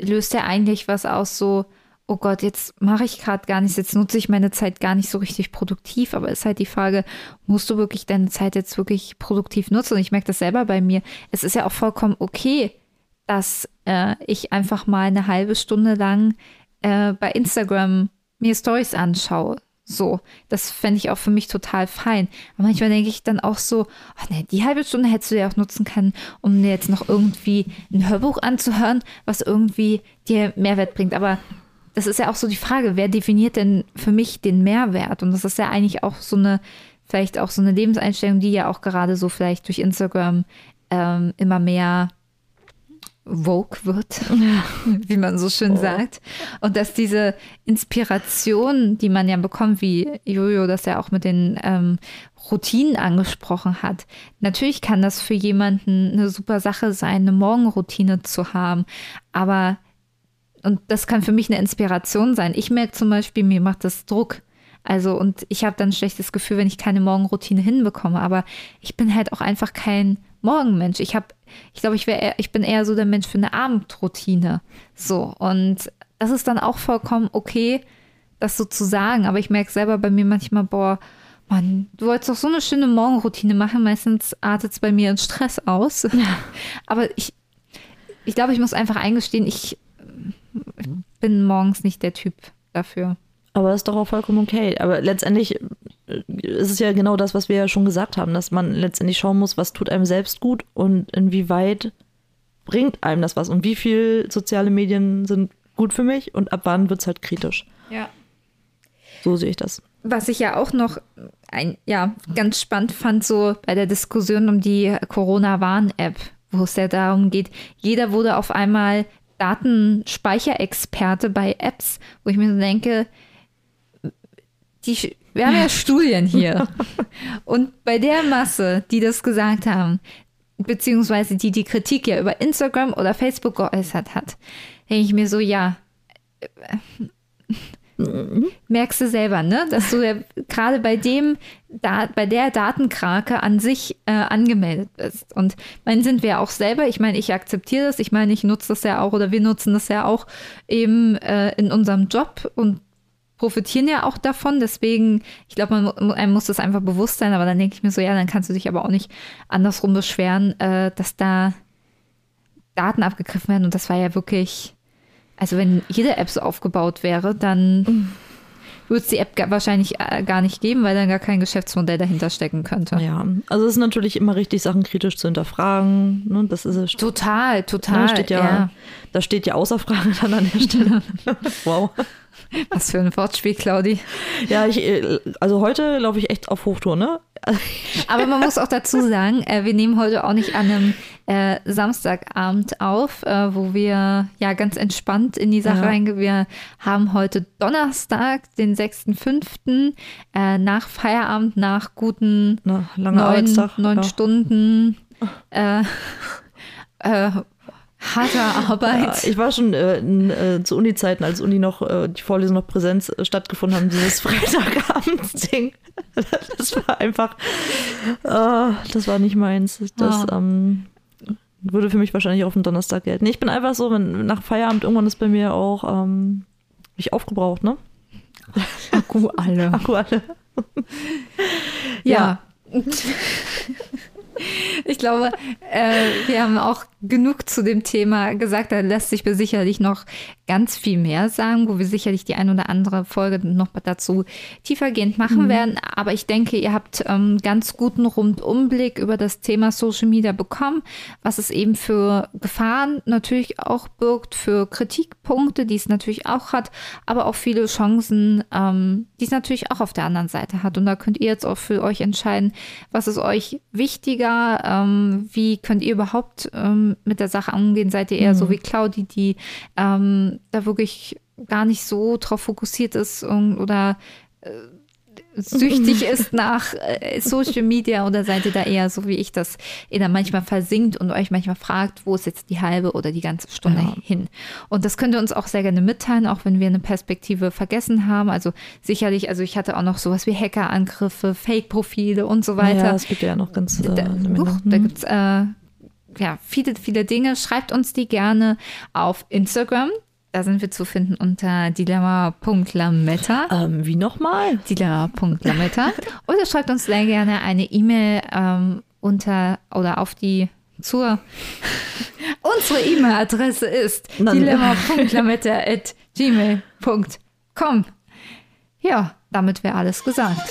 löst ja eigentlich was aus, so, oh Gott, jetzt mache ich gerade gar nichts, jetzt nutze ich meine Zeit gar nicht so richtig produktiv, aber ist halt die Frage, musst du wirklich deine Zeit jetzt wirklich produktiv nutzen? Und ich merke das selber bei mir. Es ist ja auch vollkommen okay, dass äh, ich einfach mal eine halbe Stunde lang äh, bei Instagram mir Stories anschaue. So, das fände ich auch für mich total fein. Aber manchmal denke ich dann auch so, ach nee, die halbe Stunde hättest du ja auch nutzen können, um dir jetzt noch irgendwie ein Hörbuch anzuhören, was irgendwie dir Mehrwert bringt. Aber das ist ja auch so die Frage, wer definiert denn für mich den Mehrwert? Und das ist ja eigentlich auch so eine, vielleicht auch so eine Lebenseinstellung, die ja auch gerade so vielleicht durch Instagram ähm, immer mehr Vogue wird, wie man so schön oh. sagt. Und dass diese Inspiration, die man ja bekommt, wie Jojo das ja auch mit den ähm, Routinen angesprochen hat. Natürlich kann das für jemanden eine super Sache sein, eine Morgenroutine zu haben, aber und das kann für mich eine Inspiration sein. Ich merke zum Beispiel, mir macht das Druck. Also, und ich habe dann ein schlechtes Gefühl, wenn ich keine Morgenroutine hinbekomme. Aber ich bin halt auch einfach kein Morgenmensch. Ich habe, ich glaube, ich wäre, ich bin eher so der Mensch für eine Abendroutine. So. Und das ist dann auch vollkommen okay, das so zu sagen. Aber ich merke selber bei mir manchmal, boah, Mann, du wolltest doch so eine schöne Morgenroutine machen. Meistens artet es bei mir in Stress aus. Ja. Aber ich, ich glaube, ich muss einfach eingestehen, ich bin morgens nicht der Typ dafür. Aber ist doch auch vollkommen okay. Aber letztendlich äh, es ist ja genau das, was wir ja schon gesagt haben, dass man letztendlich schauen muss, was tut einem selbst gut und inwieweit bringt einem das was und wie viel soziale Medien sind gut für mich und ab wann wird es halt kritisch. Ja. So sehe ich das. Was ich ja auch noch ein, ja, ganz spannend fand, so bei der Diskussion um die Corona-Warn-App, wo es ja darum geht, jeder wurde auf einmal Datenspeicherexperte bei Apps, wo ich mir so denke, die, wir haben ja Studien hier. Und bei der Masse, die das gesagt haben, beziehungsweise die die Kritik ja über Instagram oder Facebook geäußert hat, denke ich mir so, ja, merkst du selber, ne? Dass du ja gerade bei dem, da, bei der Datenkrake an sich äh, angemeldet bist. Und mein sind wir auch selber. Ich meine, ich akzeptiere das. Ich meine, ich nutze das ja auch oder wir nutzen das ja auch eben äh, in unserem Job und profitieren ja auch davon. Deswegen, ich glaube, man, einem muss das einfach bewusst sein. Aber dann denke ich mir so, ja, dann kannst du dich aber auch nicht andersrum beschweren, äh, dass da Daten abgegriffen werden. Und das war ja wirklich, also wenn jede App so aufgebaut wäre, dann würde es die App wahrscheinlich äh, gar nicht geben, weil dann gar kein Geschäftsmodell dahinter stecken könnte. Ja, also es ist natürlich immer richtig, Sachen kritisch zu hinterfragen. Ne? Das ist. Total, total. Da steht ja, ja. Da steht ja außer Frage dann an der Stelle. wow. Was für ein Wortspiel, Claudi. Ja, ich, äh, also heute laufe ich echt auf Hochtour, ne? Aber man muss auch dazu sagen, äh, wir nehmen heute auch nicht an einem äh, Samstagabend auf, äh, wo wir ja ganz entspannt in die Sache ja. reingehen. Wir haben heute Donnerstag, den 6.5., äh, nach Feierabend, nach guten Na, neun, neun ja. Stunden. Äh, äh, harter Arbeit. Ja, ich war schon äh, in, äh, zu Uni-Zeiten, als Uni noch äh, die Vorlesungen noch Präsenz äh, stattgefunden haben, dieses Freitagabends-Ding. Das war einfach, äh, das war nicht meins. Das ah. ähm, würde für mich wahrscheinlich auf den Donnerstag gelten. Ich bin einfach so, wenn nach Feierabend irgendwann ist bei mir auch ähm, ich aufgebraucht, ne? Akku alle. Akku alle. ja. ja. Ich glaube, äh, wir haben auch genug zu dem Thema gesagt. Da lässt sich sicherlich noch ganz viel mehr sagen, wo wir sicherlich die ein oder andere Folge noch dazu tiefergehend machen mhm. werden. Aber ich denke, ihr habt ähm, ganz guten Rundumblick über das Thema Social Media bekommen, was es eben für Gefahren natürlich auch birgt, für Kritikpunkte, die es natürlich auch hat, aber auch viele Chancen, ähm, die es natürlich auch auf der anderen Seite hat. Und da könnt ihr jetzt auch für euch entscheiden, was ist euch wichtiger, ähm, wie könnt ihr überhaupt ähm, mit der Sache umgehen? Seid ihr eher mhm. so wie Claudi, die ähm, da wirklich gar nicht so drauf fokussiert ist oder äh, süchtig ist nach äh, Social Media oder seid ihr da eher so wie ich, dass ihr da manchmal versinkt und euch manchmal fragt, wo ist jetzt die halbe oder die ganze Stunde ja. hin? Und das könnt ihr uns auch sehr gerne mitteilen, auch wenn wir eine Perspektive vergessen haben. Also sicherlich, also ich hatte auch noch sowas wie Hackerangriffe, Fake-Profile und so weiter. Ja, es gibt ja noch ganz äh, da, da gibt es äh, ja, viele, viele Dinge. Schreibt uns die gerne auf Instagram. Da sind wir zu finden unter dilemma.lametta. Ähm, wie nochmal? Dilemma.lametta. oder schreibt uns sehr gerne eine E-Mail ähm, unter oder auf die zur. Unsere E-Mail-Adresse ist dilemma.lametta.gmail.com. Ja, damit wäre alles gesagt.